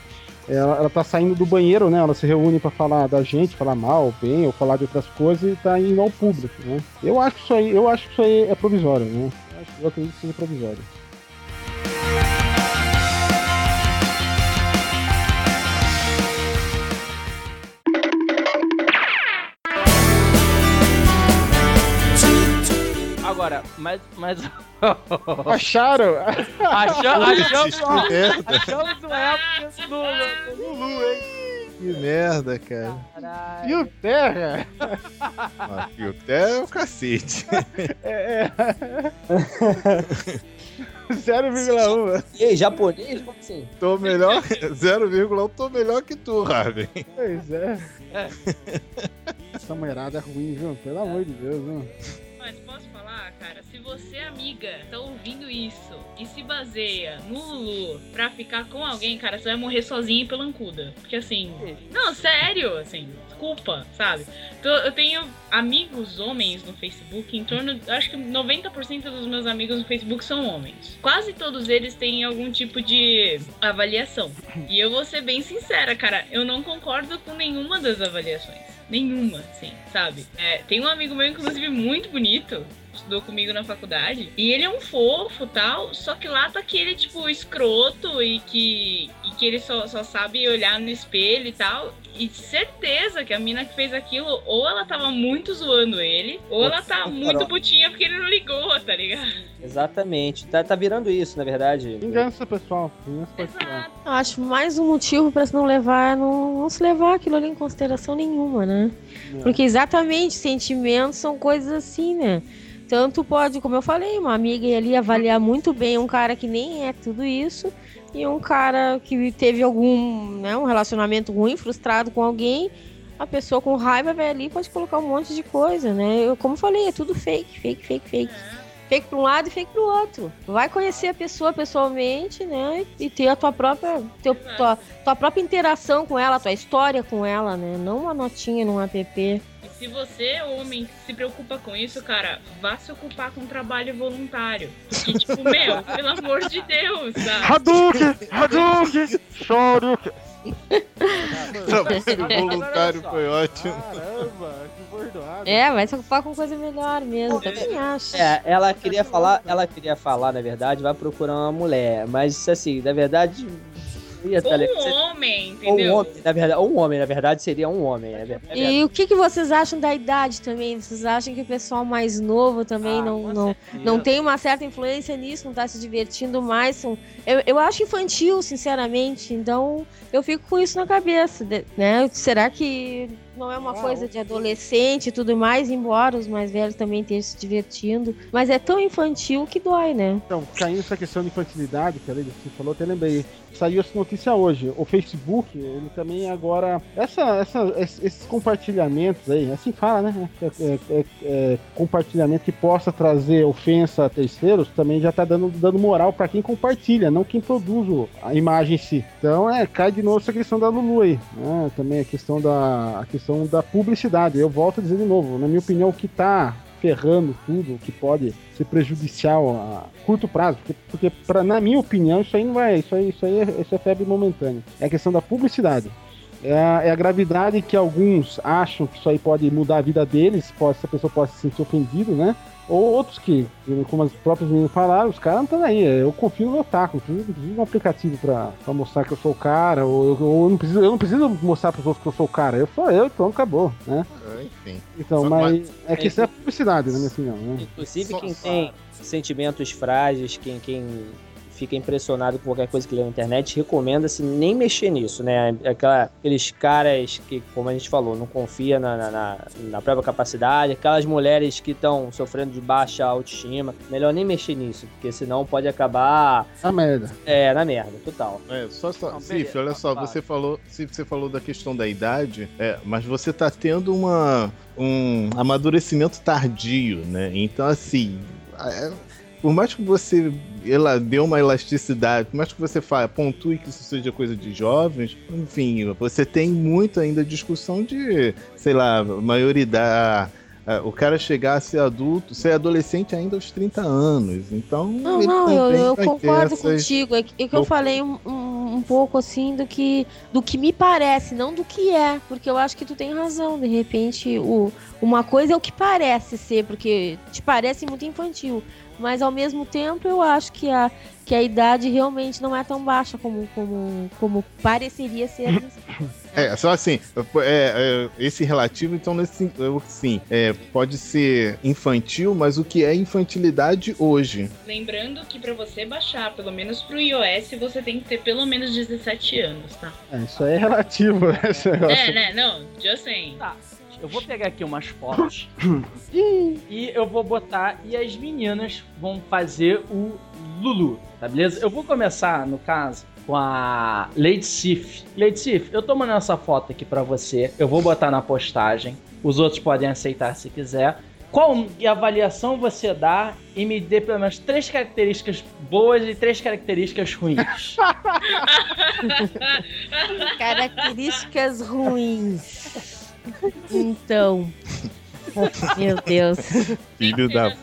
[SPEAKER 2] Ela, ela tá saindo do banheiro, né? Ela se reúne pra falar da gente, falar mal, bem, ou falar de outras coisas e tá indo ao público, né? Eu acho que isso aí, eu acho que isso aí é provisório, né? Eu acredito que seja provisório.
[SPEAKER 5] Agora, mas. mas...
[SPEAKER 2] Acharam?
[SPEAKER 5] Acham- achamos, achamos o do, do Lulu, hein?
[SPEAKER 7] que merda, cara.
[SPEAKER 5] Caralho.
[SPEAKER 2] Fio terra?
[SPEAKER 7] Ah, fio, até o cacete.
[SPEAKER 2] É, é. 0,1.
[SPEAKER 1] E aí, japonês? Como assim?
[SPEAKER 7] Tô melhor, 0,1 tô melhor que tu, Raven.
[SPEAKER 2] Pois é. Essa mulherada é ruim, viu? Pelo amor de Deus, viu?
[SPEAKER 3] Mas posso falar, cara, se você, amiga, tá ouvindo isso e se baseia no Lulu pra ficar com alguém, cara, você vai morrer sozinha e pelancuda. Porque assim. Não, sério, assim, desculpa, sabe? Então, eu tenho amigos homens no Facebook, em torno. Acho que 90% dos meus amigos no Facebook são homens. Quase todos eles têm algum tipo de avaliação. E eu vou ser bem sincera, cara, eu não concordo com nenhuma das avaliações. Nenhuma, assim, sabe? É, tem um amigo meu, inclusive, muito bonito, estudou comigo na faculdade, e ele é um fofo tal, só que lá tá aquele, tipo, escroto e que, e que ele só, só sabe olhar no espelho e tal. E certeza que a mina que fez aquilo, ou ela tava muito zoando ele, ou ela tá muito putinha porque ele não ligou, tá ligado?
[SPEAKER 1] Exatamente. Tá, tá virando isso, na verdade.
[SPEAKER 2] Vingança pessoal. Vingança pessoal.
[SPEAKER 6] Acho mais um motivo pra se não levar, não, não se levar aquilo ali em consideração nenhuma, né? Porque exatamente sentimentos são coisas assim, né? Tanto pode, como eu falei, uma amiga ir ali avaliar muito bem um cara que nem é tudo isso e um cara que teve algum, né, um relacionamento ruim, frustrado com alguém, a pessoa com raiva vai ali pode colocar um monte de coisa, né? Eu, como eu falei, é tudo fake, fake, fake, fake. fake pra um lado e fake pro outro. Vai conhecer a pessoa pessoalmente, né? E ter a tua própria, teu, tua, tua própria interação com ela, tua história com ela, né? Não uma notinha num app.
[SPEAKER 3] Se você, homem, se preocupa com isso, cara, vá se ocupar com trabalho voluntário. Porque, tipo, meu, pelo amor de Deus, sabe?
[SPEAKER 2] Hadouken! Hadouken! Shoryuken!
[SPEAKER 7] Trabalho voluntário foi ótimo.
[SPEAKER 2] Caramba, que bordoada.
[SPEAKER 6] É, vai se ocupar com coisa melhor mesmo. Também acho.
[SPEAKER 1] É, ela queria falar, ela queria falar, na verdade, vai procurar uma mulher. Mas assim, na verdade. Tá
[SPEAKER 3] Ou um homem,
[SPEAKER 1] Ou um
[SPEAKER 3] entendeu?
[SPEAKER 1] homem, na verdade, ou um homem, na verdade, seria um homem. É verdade.
[SPEAKER 6] E o que, que vocês acham da idade também? Vocês acham que o pessoal mais novo também
[SPEAKER 5] Ah,
[SPEAKER 6] não, não,
[SPEAKER 5] certeza.
[SPEAKER 6] não tem uma certa influência nisso, não tá se divertindo mais? São... Eu, eu acho infantil, sinceramente. Então eu fico com isso na cabeça, né? Será que não é uma
[SPEAKER 2] Ah,
[SPEAKER 6] coisa de adolescente e tudo mais, embora os mais velhos também estejam se divertindo? Mas é tão infantil que dói, né?
[SPEAKER 2] Então, caindo nessa questão de infantilidade, que a Lady você falou, até lembrei. Saiu essa notícia hoje. O Facebook, ele também agora. Essa, essa, es- esses compartilhamentos aí, assim fala, né? É, é- é- é compartilhamento que possa trazer ofensa a terceiros, também já tá dando, dando moral pra quem compartilha, não quem produz a imagem em si. Então, é, cai de novo essa questão da Lulu aí. Né? Também a questão da, a questão da publicidade. Eu volto a dizer de novo, na minha opinião, o que tá ferrando tudo, o que pode ser prejudicial a curto prazo, porque, porque pra, na minha opinião, isso aí não vai, isso aí, isso aí é, isso é febre momentânea. É a questão da publicidade. É a, é a gravidade que alguns acham que isso aí pode mudar a vida deles, pode, essa pessoa pode se sentir ofendido, né? Ou outros que, como as próprias meninas falaram, os caras não estão aí. Eu confio no Otaku, não preciso, não preciso de um aplicativo pra, pra mostrar que eu sou o cara, ou, eu- ou eu, não preciso, eu não preciso mostrar pros outros que eu sou o cara. Eu sou eu, então acabou, né?
[SPEAKER 7] Enfim.
[SPEAKER 2] Então,
[SPEAKER 7] Mas-
[SPEAKER 2] mas é questão da publicidade, na minha opinião, né?
[SPEAKER 1] Inclusive, quem tem sentimentos frágeis, quem, quem fica impressionado com qualquer coisa que lê na internet, recomenda-se nem mexer nisso, né? Aquela, aqueles caras que, como a gente falou, não confia na, na, na- na própria capacidade, aquelas mulheres que estão sofrendo de baixa autoestima, melhor nem mexer nisso, porque senão pode acabar
[SPEAKER 2] A merda.
[SPEAKER 1] é, na merda, total.
[SPEAKER 7] É, só, só,
[SPEAKER 5] Não,
[SPEAKER 7] Cif, olha só,
[SPEAKER 5] vai.
[SPEAKER 7] você falou, Cif, você falou da questão da idade, é, mas você tá tendo uma, um amadurecimento tardio, né? Então, assim, é, por mais que você ela dê uma elasticidade, por mais que você fale, pontue que isso seja coisa de jovens, enfim, você tem muito ainda discussão de, sei lá, maioridade. O cara chegar a ser adulto, ser adolescente ainda aos 30 anos. Então.
[SPEAKER 6] Não, não, eu, eu concordo
[SPEAKER 7] essas-
[SPEAKER 6] contigo. É que, é que eu falei um, um, um pouco assim do que, do que me parece, não do que é. Porque eu acho que tu tem razão. De repente, o, uma coisa é o que parece ser, porque te parece muito infantil. Mas ao mesmo tempo eu acho que a, que a idade realmente não é tão baixa como, como, como pareceria ser.
[SPEAKER 7] É, só assim, é, é, esse relativo, então, nesse, eu- sim, é, pode ser infantil, mas o que é infantilidade hoje?
[SPEAKER 3] Lembrando que pra você baixar, pelo menos pro iOS, você tem que ter pelo menos 17 anos, tá?
[SPEAKER 2] É, isso aí é relativo, né? Esse negócio.
[SPEAKER 3] É, né? Não, just saying.
[SPEAKER 5] Tá. Eu vou pegar aqui umas fotos e eu vou botar e as meninas vão fazer o Lulu, tá beleza? Eu vou começar, no caso, com a Lady Sif. Lady Sif, eu tô mandando essa foto aqui pra você. Eu vou botar na postagem. Os outros podem aceitar se quiser. Qual avaliação você dá e me dê pelo menos três características boas e três características ruins?
[SPEAKER 6] Características ruins. Então. Meu Deus.
[SPEAKER 7] Filho da.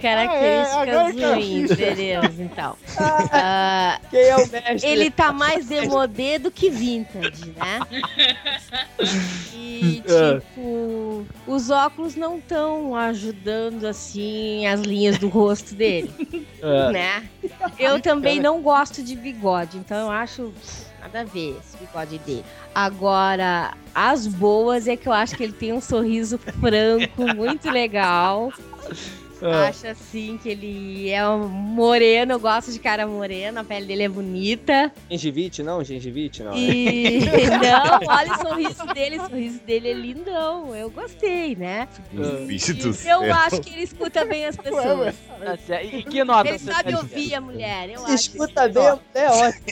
[SPEAKER 6] Características
[SPEAKER 2] Ah, é,
[SPEAKER 6] ruins, beleza, então. Ah,
[SPEAKER 1] Quem é o mestre?
[SPEAKER 6] ele tá mais demodê do que vintage, né? E,
[SPEAKER 1] É.
[SPEAKER 6] tipo, os óculos não estão ajudando, assim, as linhas do rosto dele,
[SPEAKER 1] É.
[SPEAKER 6] né? Eu também não gosto de bigode, então eu acho nada a ver esse bigode dele. Agora, as boas é que eu acho que ele tem um sorriso franco, muito legal.
[SPEAKER 1] É.
[SPEAKER 6] Acho assim que ele é um moreno, eu gosto de cara moreno, a pele dele é bonita.
[SPEAKER 1] Gengivite, não? Gengivite, não.
[SPEAKER 6] E não, olha o sorriso dele, o sorriso dele é lindão. Eu gostei, né?
[SPEAKER 7] Do
[SPEAKER 6] Eu acho que ele escuta bem as pessoas.
[SPEAKER 5] E que nota
[SPEAKER 6] Ele sabe ouvir a mulher. Eu acho
[SPEAKER 1] Escuta
[SPEAKER 6] que-
[SPEAKER 1] bem, é ótimo.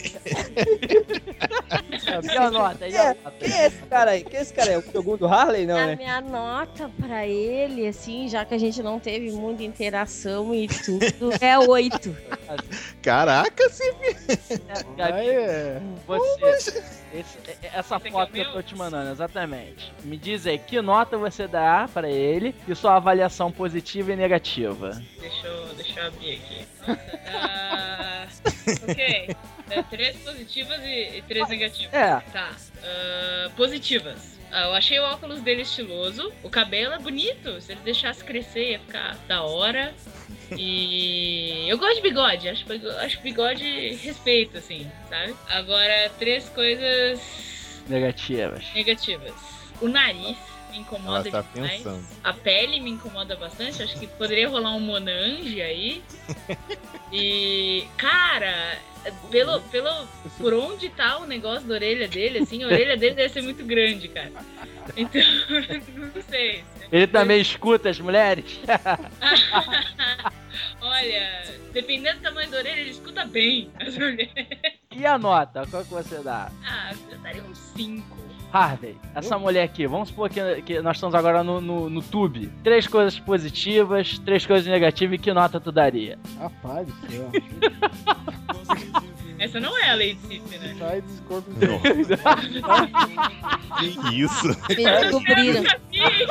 [SPEAKER 5] E a nota? E a nota?
[SPEAKER 1] Quem é esse cara aí? Quem é esse cara aí? O segundo Harley, não,
[SPEAKER 6] A
[SPEAKER 1] né?
[SPEAKER 6] minha nota pra ele, assim, já que a gente não teve muito muita interação e tudo, é oito.
[SPEAKER 7] Caraca, sim.
[SPEAKER 5] Gabi,
[SPEAKER 2] Aí é.
[SPEAKER 5] você. esse- é- essa foto que eu tô te mandando, exatamente. Me diz aí que nota você dá pra ele e sua avaliação positiva e negativa.
[SPEAKER 3] Deixa eu, deixa eu abrir aqui. Ah, ok. É, três positivas e, e três negativas.
[SPEAKER 5] É.
[SPEAKER 3] Tá. ah, positivas. Ah, eu achei o óculos dele estiloso. O cabelo é bonito. Se ele deixasse crescer, ia ficar da hora. E eu gosto de bigode. Acho, acho bigode respeito, assim, sabe? Agora, três coisas
[SPEAKER 5] Negativas.
[SPEAKER 3] negativas. O nariz me
[SPEAKER 7] Ela
[SPEAKER 3] incomoda
[SPEAKER 7] tá
[SPEAKER 3] demais.
[SPEAKER 7] pensando.
[SPEAKER 3] A pele me incomoda bastante. Acho que poderia rolar um Monange aí. E, cara, pelo, pelo, por onde tá o negócio da orelha dele, assim, a orelha dele deve ser muito grande, cara. Então, não sei.
[SPEAKER 5] Ele também escuta as mulheres?
[SPEAKER 3] Olha, dependendo do tamanho da orelha, ele escuta bem as mulheres.
[SPEAKER 5] E a nota? Qual que você dá?
[SPEAKER 3] Ah, eu daria uns 5.
[SPEAKER 5] Harvey, essa mulher aqui, vamos supor que, que nós estamos agora no, no, no tube. Três coisas positivas, três coisas negativas e que nota tu daria?
[SPEAKER 2] Rapaz do céu.
[SPEAKER 3] Essa não é a Lady Sif, né?
[SPEAKER 2] Sai desse corpo.
[SPEAKER 7] Que isso?
[SPEAKER 6] Descobriram.
[SPEAKER 3] Eu.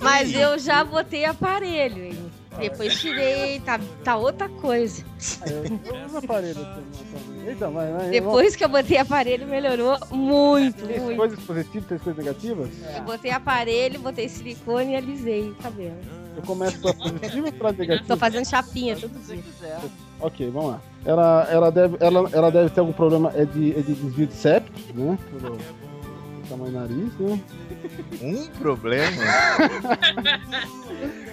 [SPEAKER 6] Mas eu já botei aparelho, hein? Depois tirei, tá, tá outra coisa.
[SPEAKER 2] Eu uso aparelho também. Eita, vai, vai.
[SPEAKER 6] Depois que eu botei aparelho, melhorou muito,
[SPEAKER 2] Três
[SPEAKER 6] muito.
[SPEAKER 2] coisas positivas, três coisas negativas?
[SPEAKER 6] Eu botei aparelho, botei silicone e alisei o cabelo.
[SPEAKER 2] Eu começo pela positiva ou pela
[SPEAKER 6] Tô
[SPEAKER 2] negativa?
[SPEAKER 6] fazendo chapinha todo dia.
[SPEAKER 5] quiser.
[SPEAKER 2] Ok, vamos lá. Ela, ela, deve, ela, ela deve ter algum problema é de, é de desvio de septo, né? Pelo tamanho do nariz, né?
[SPEAKER 7] Um problema?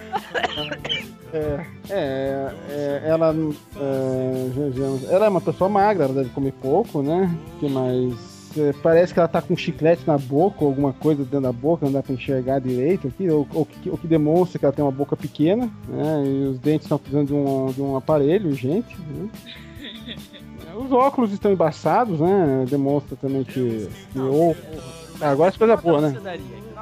[SPEAKER 2] É, é, é, ela, é, ela é uma pessoa magra, ela deve comer pouco, né? Que mais? É, parece que ela tá com chiclete na boca, ou alguma coisa dentro da boca, não dá pra enxergar direito aqui, ou, ou que, o que demonstra que ela tem uma boca pequena, né? E os dentes estão precisando de um, de um aparelho urgente, né? Os óculos estão embaçados, né? Demonstra também que. que ou... Ah, agora é coisa boa, né?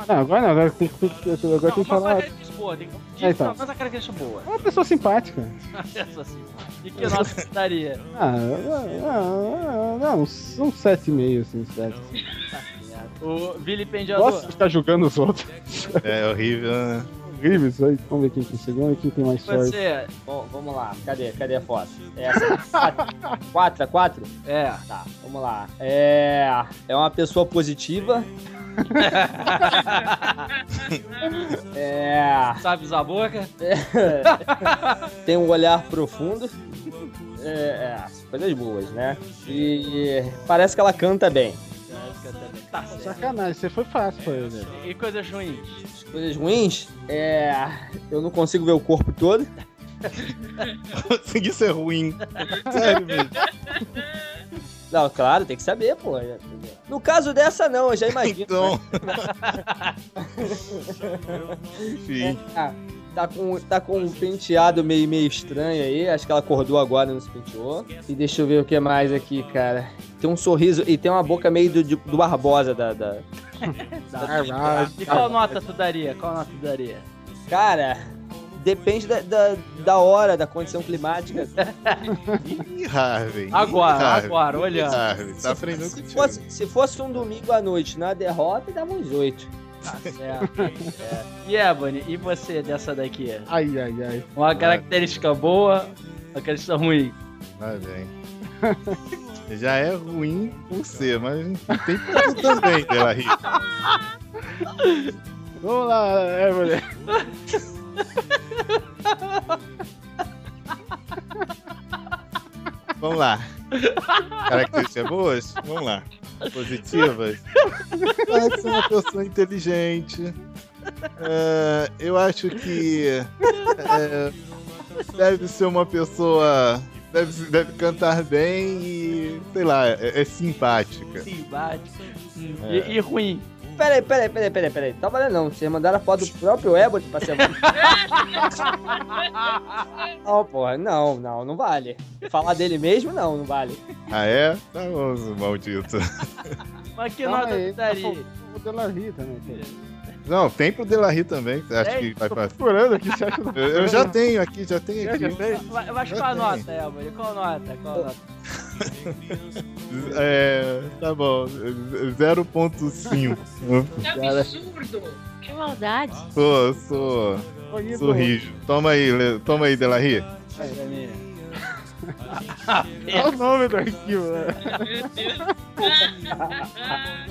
[SPEAKER 2] Não, agora não, agora tem, tem, agora tem que falar.
[SPEAKER 5] Boa. Tem que...
[SPEAKER 2] É, então.
[SPEAKER 5] Não, mas a característica boa.
[SPEAKER 2] É uma pessoa simpática.
[SPEAKER 5] Essa assim. E que nota você daria?
[SPEAKER 2] Ah, ah, ah, uns, uns 7,5, assim, 7.
[SPEAKER 5] O vilipendiador.
[SPEAKER 2] De ficar julgando os outros.
[SPEAKER 7] É horrível, né?
[SPEAKER 2] Horrível isso aí. Vamos ver quem que chegou e quem tem mais sorte.
[SPEAKER 5] Você.
[SPEAKER 1] Bom, vamos lá. Cadê? Cadê a foto? É Essa. Quatro? É quatro?
[SPEAKER 5] É.
[SPEAKER 1] Tá, vamos lá. É. É uma pessoa positiva. é.
[SPEAKER 5] Sabe usar a boca?
[SPEAKER 1] Tem um olhar profundo. É, é, coisas boas, né? E parece que ela canta bem.
[SPEAKER 5] Tá certo.
[SPEAKER 2] Sacanagem, você foi fácil pra ele. né?
[SPEAKER 5] E coisas ruins?
[SPEAKER 1] As coisas ruins, é. Eu não consigo ver o corpo todo.
[SPEAKER 7] Isso é ruim. Sério mesmo.
[SPEAKER 1] Não, claro, tem que saber, pô. No caso dessa, não, eu já imagino.
[SPEAKER 7] Então. Enfim.
[SPEAKER 1] Ah, tá com, tá com um penteado meio, meio estranho aí. Acho que ela acordou agora e não se penteou. E deixa eu ver o que mais aqui, cara. Tem um sorriso e tem uma boca meio do, do Barbosa da. da-
[SPEAKER 5] E qual nota tu daria? Qual nota tu daria?
[SPEAKER 1] Cara, depende da, da, da hora, da condição climática.
[SPEAKER 7] Ih, Harvey. Ih,
[SPEAKER 5] Agora,
[SPEAKER 7] Harvey.
[SPEAKER 5] agora, olhando.
[SPEAKER 7] Harvey, tá aprendendo
[SPEAKER 1] Se
[SPEAKER 7] contigo.
[SPEAKER 1] fosse, se fosse um domingo à noite na derrota, dava uns oito.
[SPEAKER 5] Tá certo. É. E Ebony, e você dessa daqui?
[SPEAKER 2] Ai, ai, ai.
[SPEAKER 5] Uma característica boa, uma característica ruim.
[SPEAKER 7] Vai bem. Já é ruim por ser, mas tem tudo também dela rir.
[SPEAKER 2] Vamos lá, Evelyn.
[SPEAKER 7] Vamos lá. Características boas? Vamos lá. Positivas? Parece ser uma pessoa inteligente. É, eu acho que é, deve ser uma pessoa. Deve, deve cantar bem e, sei lá, é, é simpática.
[SPEAKER 5] Simpático. Hum,
[SPEAKER 7] É.
[SPEAKER 5] E, e ruim.
[SPEAKER 1] Peraí, peraí, peraí, peraí, peraí. Tá valendo não. Vocês mandaram a foto do próprio Ebony pra ser. Não, porra, não, não, não vale. Falar dele mesmo, não, não vale.
[SPEAKER 7] Ah, é? Tá bom, maldito.
[SPEAKER 5] Mas que nota
[SPEAKER 2] aí,
[SPEAKER 5] tu
[SPEAKER 2] tá
[SPEAKER 5] daria?
[SPEAKER 2] O dela rir também.
[SPEAKER 7] Não, tem pro Delarry também. Você acha
[SPEAKER 5] Tem?
[SPEAKER 7] que vai fazer?
[SPEAKER 2] procurando aqui, você acha que
[SPEAKER 7] Eu, eu já tenho aqui, já tenho
[SPEAKER 2] Já,
[SPEAKER 7] aqui.
[SPEAKER 2] já tem?
[SPEAKER 5] Mas, mas qual a
[SPEAKER 7] Já
[SPEAKER 5] nota, Elmer? Qual a nota? Qual a nota?
[SPEAKER 7] É, tá bom. 0.5.
[SPEAKER 3] Que absurdo!
[SPEAKER 6] Que maldade.
[SPEAKER 7] sou, sou, sou rijo. Toma aí, toma aí, Delarry.
[SPEAKER 5] Aí.
[SPEAKER 2] Qual o nome do arquivo? né?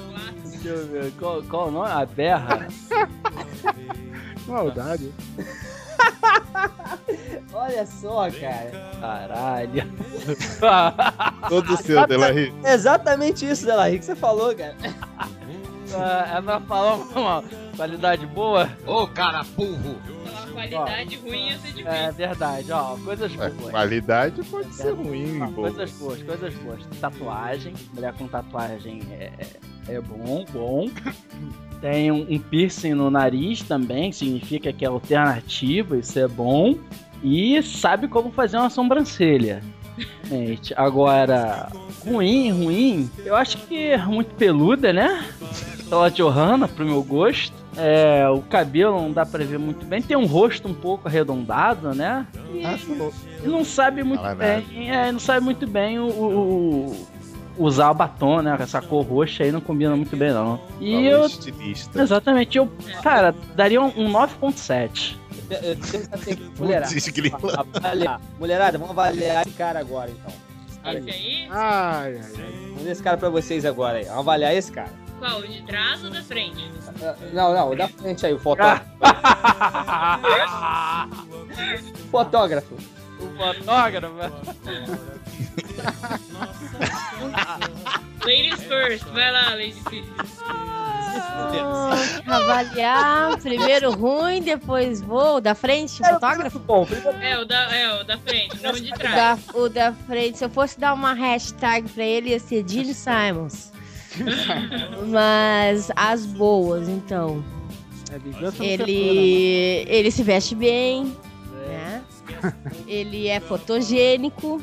[SPEAKER 5] Deixa eu ver. Qual, qual o nome? A berra?
[SPEAKER 2] Maldade.
[SPEAKER 1] Olha só, cara.
[SPEAKER 5] Caralho.
[SPEAKER 7] Todo seu, Delarry.
[SPEAKER 1] Exatamente isso, Delarry, que você falou, cara.
[SPEAKER 5] é pra falar uma qualidade boa?
[SPEAKER 8] Ô, cara burro.
[SPEAKER 3] Qualidade ruim ia ser difícil.
[SPEAKER 5] É verdade, ó. Coisas
[SPEAKER 7] A
[SPEAKER 5] boas.
[SPEAKER 7] qualidade pode ser ruim,
[SPEAKER 5] Ó,
[SPEAKER 7] pô.
[SPEAKER 5] coisas boas, coisas boas. Tatuagem, mulher com tatuagem é, é, bom, bom. Tem um, um piercing no nariz também, significa que é alternativo, isso é bom. E sabe como fazer uma sobrancelha. Gente, agora, ruim, ruim, eu acho que é muito peluda, né? Pela Johanna, pro meu gosto. É, o cabelo não dá pra ver muito bem. Tem um rosto um pouco arredondado, né?
[SPEAKER 7] Ah.
[SPEAKER 5] E não sabe muito bem. É, não sabe muito bem o- o- usar o batom, né? Essa cor roxa aí não combina muito bem, não. E eu.
[SPEAKER 7] estilista.
[SPEAKER 5] Exatamente, eu. Cara, daria um, um 9.7.
[SPEAKER 1] Eu- eu tenho que ter que- Mulherada. Mulherada, vamos avaliar esse cara agora, então. Cara,
[SPEAKER 3] Esse aí?
[SPEAKER 2] Ai, ai, ai.
[SPEAKER 1] Vou esse cara pra vocês agora aí. Vamos avaliar esse cara.
[SPEAKER 3] Qual? O de trás ou da frente?
[SPEAKER 1] Ah, Não, não, o da frente aí, o fotógrafo. fotógrafo.
[SPEAKER 5] O fotógrafo.
[SPEAKER 3] Ladies first, vai lá, Lady Cid.
[SPEAKER 6] Avaliar, primeiro ruim, depois vou. Da frente, o fotógrafo?
[SPEAKER 1] Bom,
[SPEAKER 3] É, o da, é, o da frente, não o de
[SPEAKER 6] O
[SPEAKER 3] trás.
[SPEAKER 6] da, o da frente, se eu fosse dar uma hashtag pra ele, ia ser Gene Simons. Mas as boas, então.
[SPEAKER 2] É não se
[SPEAKER 6] Ele, ele se veste bem, né? Ele é fotogênico,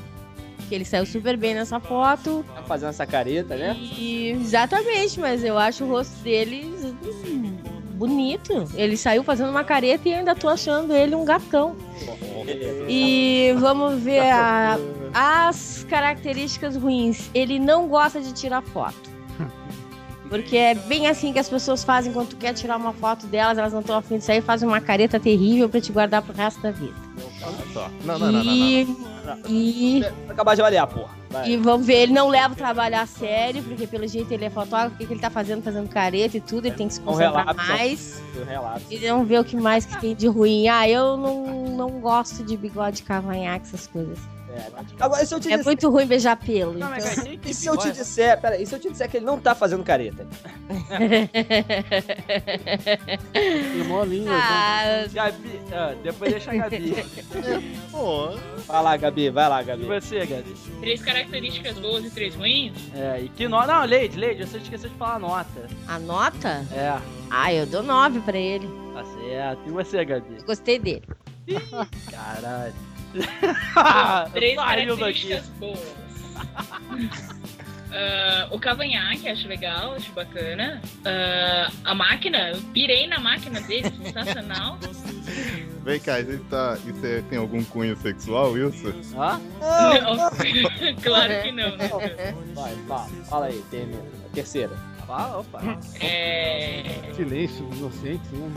[SPEAKER 6] que ele saiu super bem nessa foto.
[SPEAKER 1] tá fazendo essa careta, né?
[SPEAKER 6] E, exatamente, mas eu acho o rosto dele hum, bonito. Ele saiu fazendo uma careta e ainda tô achando ele um gatão. E vamos ver a- as características ruins. Ele não gosta de tirar foto. Porque é bem assim que as pessoas fazem quando tu quer tirar uma foto delas, elas não estão afim de sair, fazem uma careta terrível pra te guardar pro resto da vida.
[SPEAKER 7] Só. Não, não, não, não, não.
[SPEAKER 6] e, e
[SPEAKER 1] acabar de avaliar, porra. Vai.
[SPEAKER 6] e vamos ver, ele não leva o trabalho a sério, porque pelo jeito ele é fotógrafo, o que, ele tá fazendo, fazendo careta e tudo, ele tem que se
[SPEAKER 1] Um
[SPEAKER 6] concentrar
[SPEAKER 1] relato, só.
[SPEAKER 6] mais.
[SPEAKER 1] Relato.
[SPEAKER 6] E vamos ver o que mais que tem de ruim. Ah, eu não, não gosto de bigode cavanhaque, essas coisas.
[SPEAKER 1] É. Agora, e se eu te
[SPEAKER 6] É
[SPEAKER 1] disser...
[SPEAKER 6] muito ruim beijar pelo.
[SPEAKER 5] Não,
[SPEAKER 6] então-
[SPEAKER 5] cara,
[SPEAKER 1] E se eu te disser... Pera, e se eu te disser que ele não tá fazendo careta?
[SPEAKER 2] Mó língua.
[SPEAKER 6] ah,
[SPEAKER 5] Gabi, ah, depois deixa a Gabi.
[SPEAKER 7] Pô,
[SPEAKER 1] Vai lá, Gabi, vai lá,
[SPEAKER 5] E
[SPEAKER 1] Gabi.
[SPEAKER 5] você, Gabi?
[SPEAKER 3] Três características boas e três ruins?
[SPEAKER 5] É, e que nota. Não, Leide, Leide, você esqueceu de falar a nota.
[SPEAKER 6] a nota?
[SPEAKER 5] É,
[SPEAKER 6] Ah, eu dou 9 pra ele.
[SPEAKER 5] tá certo. E você, Gabi?
[SPEAKER 6] Eu gostei dele.
[SPEAKER 5] Caralho.
[SPEAKER 3] Três
[SPEAKER 5] Saiu daqui.
[SPEAKER 3] boas. Ah, o cavanhaque, acho legal, acho bacana. Ah, a máquina, eu pirei na máquina dele, sensacional.
[SPEAKER 7] vem cá, isso, tá, isso é- tem algum cunho sexual, isso?
[SPEAKER 5] Ó,
[SPEAKER 3] Não, claro que não, né?
[SPEAKER 1] Vai, fala. Fala aí, termina. A terceira.
[SPEAKER 5] opa, opa.
[SPEAKER 3] É,
[SPEAKER 2] Silêncio dos inocentes, né?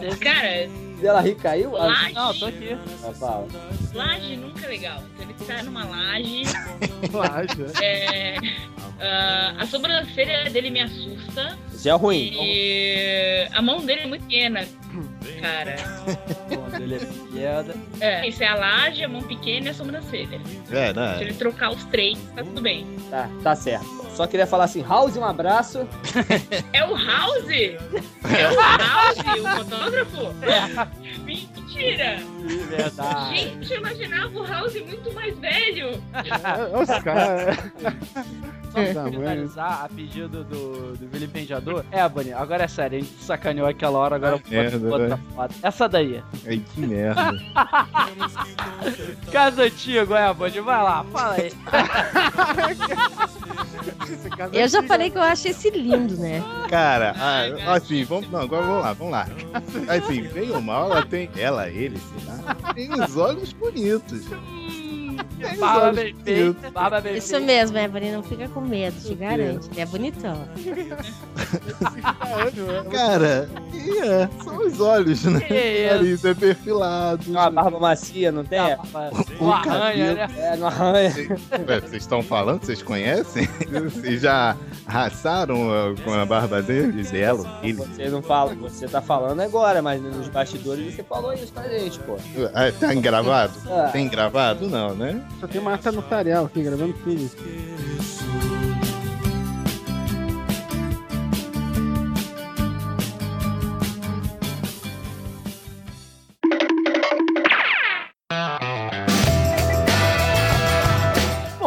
[SPEAKER 5] É,
[SPEAKER 3] cara,
[SPEAKER 1] Dela Ri caiu?
[SPEAKER 3] Laje,
[SPEAKER 5] Não, tô aqui.
[SPEAKER 1] ah, fala.
[SPEAKER 3] laje nunca é legal. Então ele tá numa laje.
[SPEAKER 2] Né?
[SPEAKER 3] É, ah, a sobrancelha dele me assusta.
[SPEAKER 1] Já é ruim.
[SPEAKER 3] E a mão dele é muito pequena, cara.
[SPEAKER 5] Bom, dele é piada.
[SPEAKER 3] É, isso é a laje, a mão pequena e a sobrancelha.
[SPEAKER 7] É,
[SPEAKER 3] Se
[SPEAKER 7] né?
[SPEAKER 3] ele trocar os três, tá tudo bem.
[SPEAKER 1] Tá, tá certo. Só queria falar assim, House, um abraço.
[SPEAKER 3] É o House? É o House, o fotógrafo? Mentira!
[SPEAKER 5] Verdade.
[SPEAKER 3] Gente, eu imaginava o House muito mais velho.
[SPEAKER 2] Os caras.
[SPEAKER 5] Só pra finalizar, a pedido do, do vilipendiador. É, Bonnie, agora é sério, a gente sacaneou aquela hora, agora eu vou
[SPEAKER 7] Merda,
[SPEAKER 5] outra
[SPEAKER 7] né?
[SPEAKER 5] foto. Essa daí.
[SPEAKER 7] Ai, que merda.
[SPEAKER 5] Caso antigo, é, Bonnie, vai lá, fala aí.
[SPEAKER 6] Eu já falei que eu acho esse lindo, né?
[SPEAKER 7] Cara, ah, assim, vamos. Não, agora vamos lá, vamos lá. Assim, bem ou mal, ela tem. Ela, ele, sei lá, tem os olhos bonitos.
[SPEAKER 5] Barba bem feita, barba bem
[SPEAKER 6] Isso mesmo, Evelyn, não fica com medo, te garanto. Ele é bonitão.
[SPEAKER 7] Cara, é, são os olhos, né?
[SPEAKER 5] Que
[SPEAKER 7] O
[SPEAKER 5] isso?
[SPEAKER 7] nariz é perfilado.
[SPEAKER 1] Uma barba macia, não tem?
[SPEAKER 5] É,
[SPEAKER 1] É,
[SPEAKER 5] Não arranha, né?
[SPEAKER 1] é não arranha.
[SPEAKER 7] Ué, Vocês estão falando? Vocês conhecem? Vocês já raçaram com a barba dele? Dela? Ele?
[SPEAKER 1] Você não fala, você tá falando agora, mas nos bastidores você falou isso pra gente, pô.
[SPEAKER 7] Ah, tá gravado?
[SPEAKER 1] Ah.
[SPEAKER 7] Tem gravado? Não, né?
[SPEAKER 2] Só tem uma ata notarial aqui gravando filho.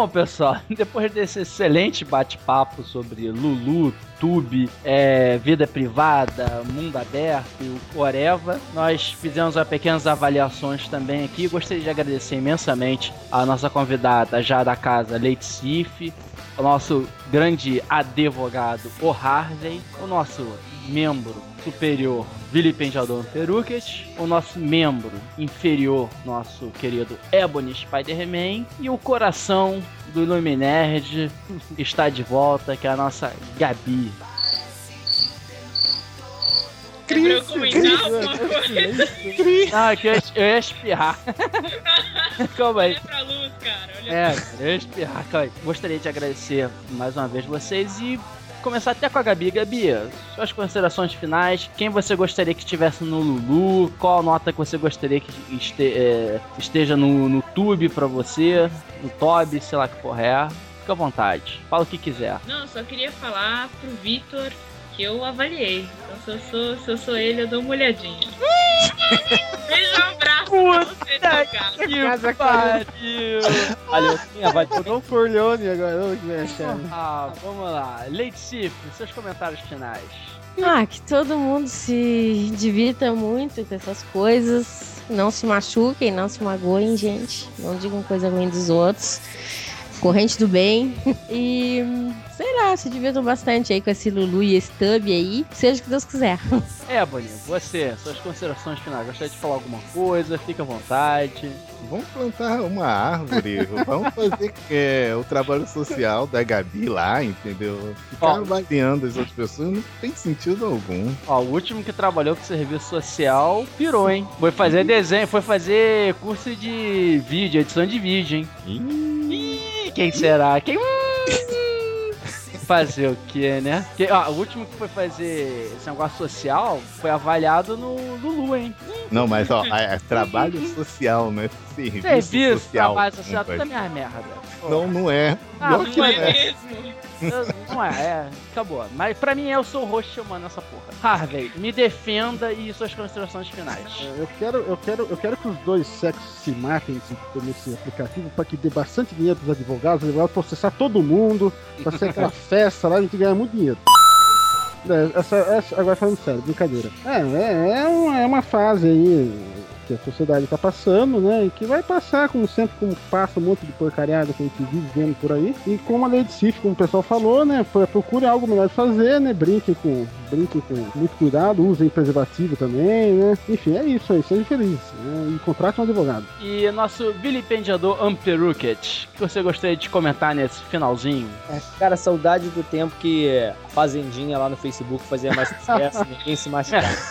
[SPEAKER 5] Bom, pessoal, depois desse excelente bate-papo sobre Lulu, Tube, é, vida privada, mundo aberto e o Coreva, nós fizemos as pequenas avaliações também aqui. Gostaria de agradecer imensamente a nossa convidada já da casa, Leite Sif, o nosso grande advogado, o Harvey, o nosso membro superior, vilipendiador Peruquet, o nosso membro inferior, nosso querido Ebony Spider-Man, e o coração do Luminerd está de volta, que é a nossa Gabi.
[SPEAKER 3] Alguma coisa?
[SPEAKER 5] Ah, que eu, ia- eu ia espirrar. Calma aí.
[SPEAKER 3] Olha pra luz, cara. Olha
[SPEAKER 5] É, eu ia espirrar, calma aí. Gostaria de agradecer mais uma vez vocês e começar até com a Gabi. Gabi, suas considerações finais. Quem você gostaria que estivesse no Lulu? Qual nota que você gostaria que este- é, esteja no, no Tube pra você? No Tob, sei lá que porra é. Fica à vontade. Fala o que quiser.
[SPEAKER 3] Não, só queria falar pro Vitor que eu avaliei. Então se eu sou, se eu sou ele, eu dou uma olhadinha. Beijo, um abraço pra você.
[SPEAKER 5] Que pariu!
[SPEAKER 1] Valeu, sim, avaliou.
[SPEAKER 2] Tô Corleone agora, olha que.
[SPEAKER 5] Ah, vamos lá. Leite Sif, seus comentários finais.
[SPEAKER 6] Ah, que todo mundo se divirta muito com essas coisas. Não se machuquem, não se magoem, gente. Não digam coisa ruim dos outros. Corrente do bem. E, sei lá, se divirtam bastante aí com esse Lulu e esse Tub aí. Seja o que Deus quiser.
[SPEAKER 5] É, Boninho, você, suas considerações finais. Gostaria de falar alguma coisa? Fica à vontade.
[SPEAKER 7] Vamos plantar uma árvore, vamos fazer é, o trabalho social da Gabi lá, entendeu? Ficar
[SPEAKER 5] Ó.
[SPEAKER 7] avaliando as outras pessoas não tem sentido algum.
[SPEAKER 5] Ó, o último que trabalhou com serviço social pirou, hein? Foi fazer desenho, foi fazer curso de vídeo, edição de vídeo, hein? Ih, quem será? Quem. Fazer o que, né? Que, ó, o último que foi fazer esse negócio social foi avaliado no Lulu, hein?
[SPEAKER 7] Não, mas ó, é, é trabalho social, não é serviço,
[SPEAKER 5] Serviço,
[SPEAKER 7] social.
[SPEAKER 5] trabalho social, tudo é minha merda. Pô.
[SPEAKER 7] Não, não é.
[SPEAKER 5] Ah,
[SPEAKER 3] Não
[SPEAKER 7] não
[SPEAKER 3] é
[SPEAKER 7] é.
[SPEAKER 3] mesmo?
[SPEAKER 5] Eu- Não é, é, acabou. Mas pra mim eu sou o host chamando essa porra. Harvey, me defenda e suas considerações finais.
[SPEAKER 2] Eu quero, eu, quero, eu quero que os dois sexos se matem nesse, aplicativo para que dê bastante dinheiro pros advogados, os advogados processar todo mundo, pra ser aquela festa lá, a gente ganhar muito dinheiro. É, essa, essa- agora falando sério, brincadeira. É, é, é, uma, é uma fase aí que a sociedade tá passando, né? E que vai passar, como sempre, como passa um monte de porcariada que a gente vive vendo por aí. E como a lei de CIF, como o pessoal falou, né? pro- Procure algo melhor de fazer, né? Brinquem com, brinquem com muito cuidado, usem preservativo também, né? Enfim, é isso aí, seja feliz. Né? E contrate um advogado.
[SPEAKER 5] E nosso vilipendiador Amperuket, o que você gostaria de comentar nesse finalzinho?
[SPEAKER 1] É, Cara, saudade do tempo que a Fazendinha lá no Facebook fazia mais sucesso, ninguém se machucava.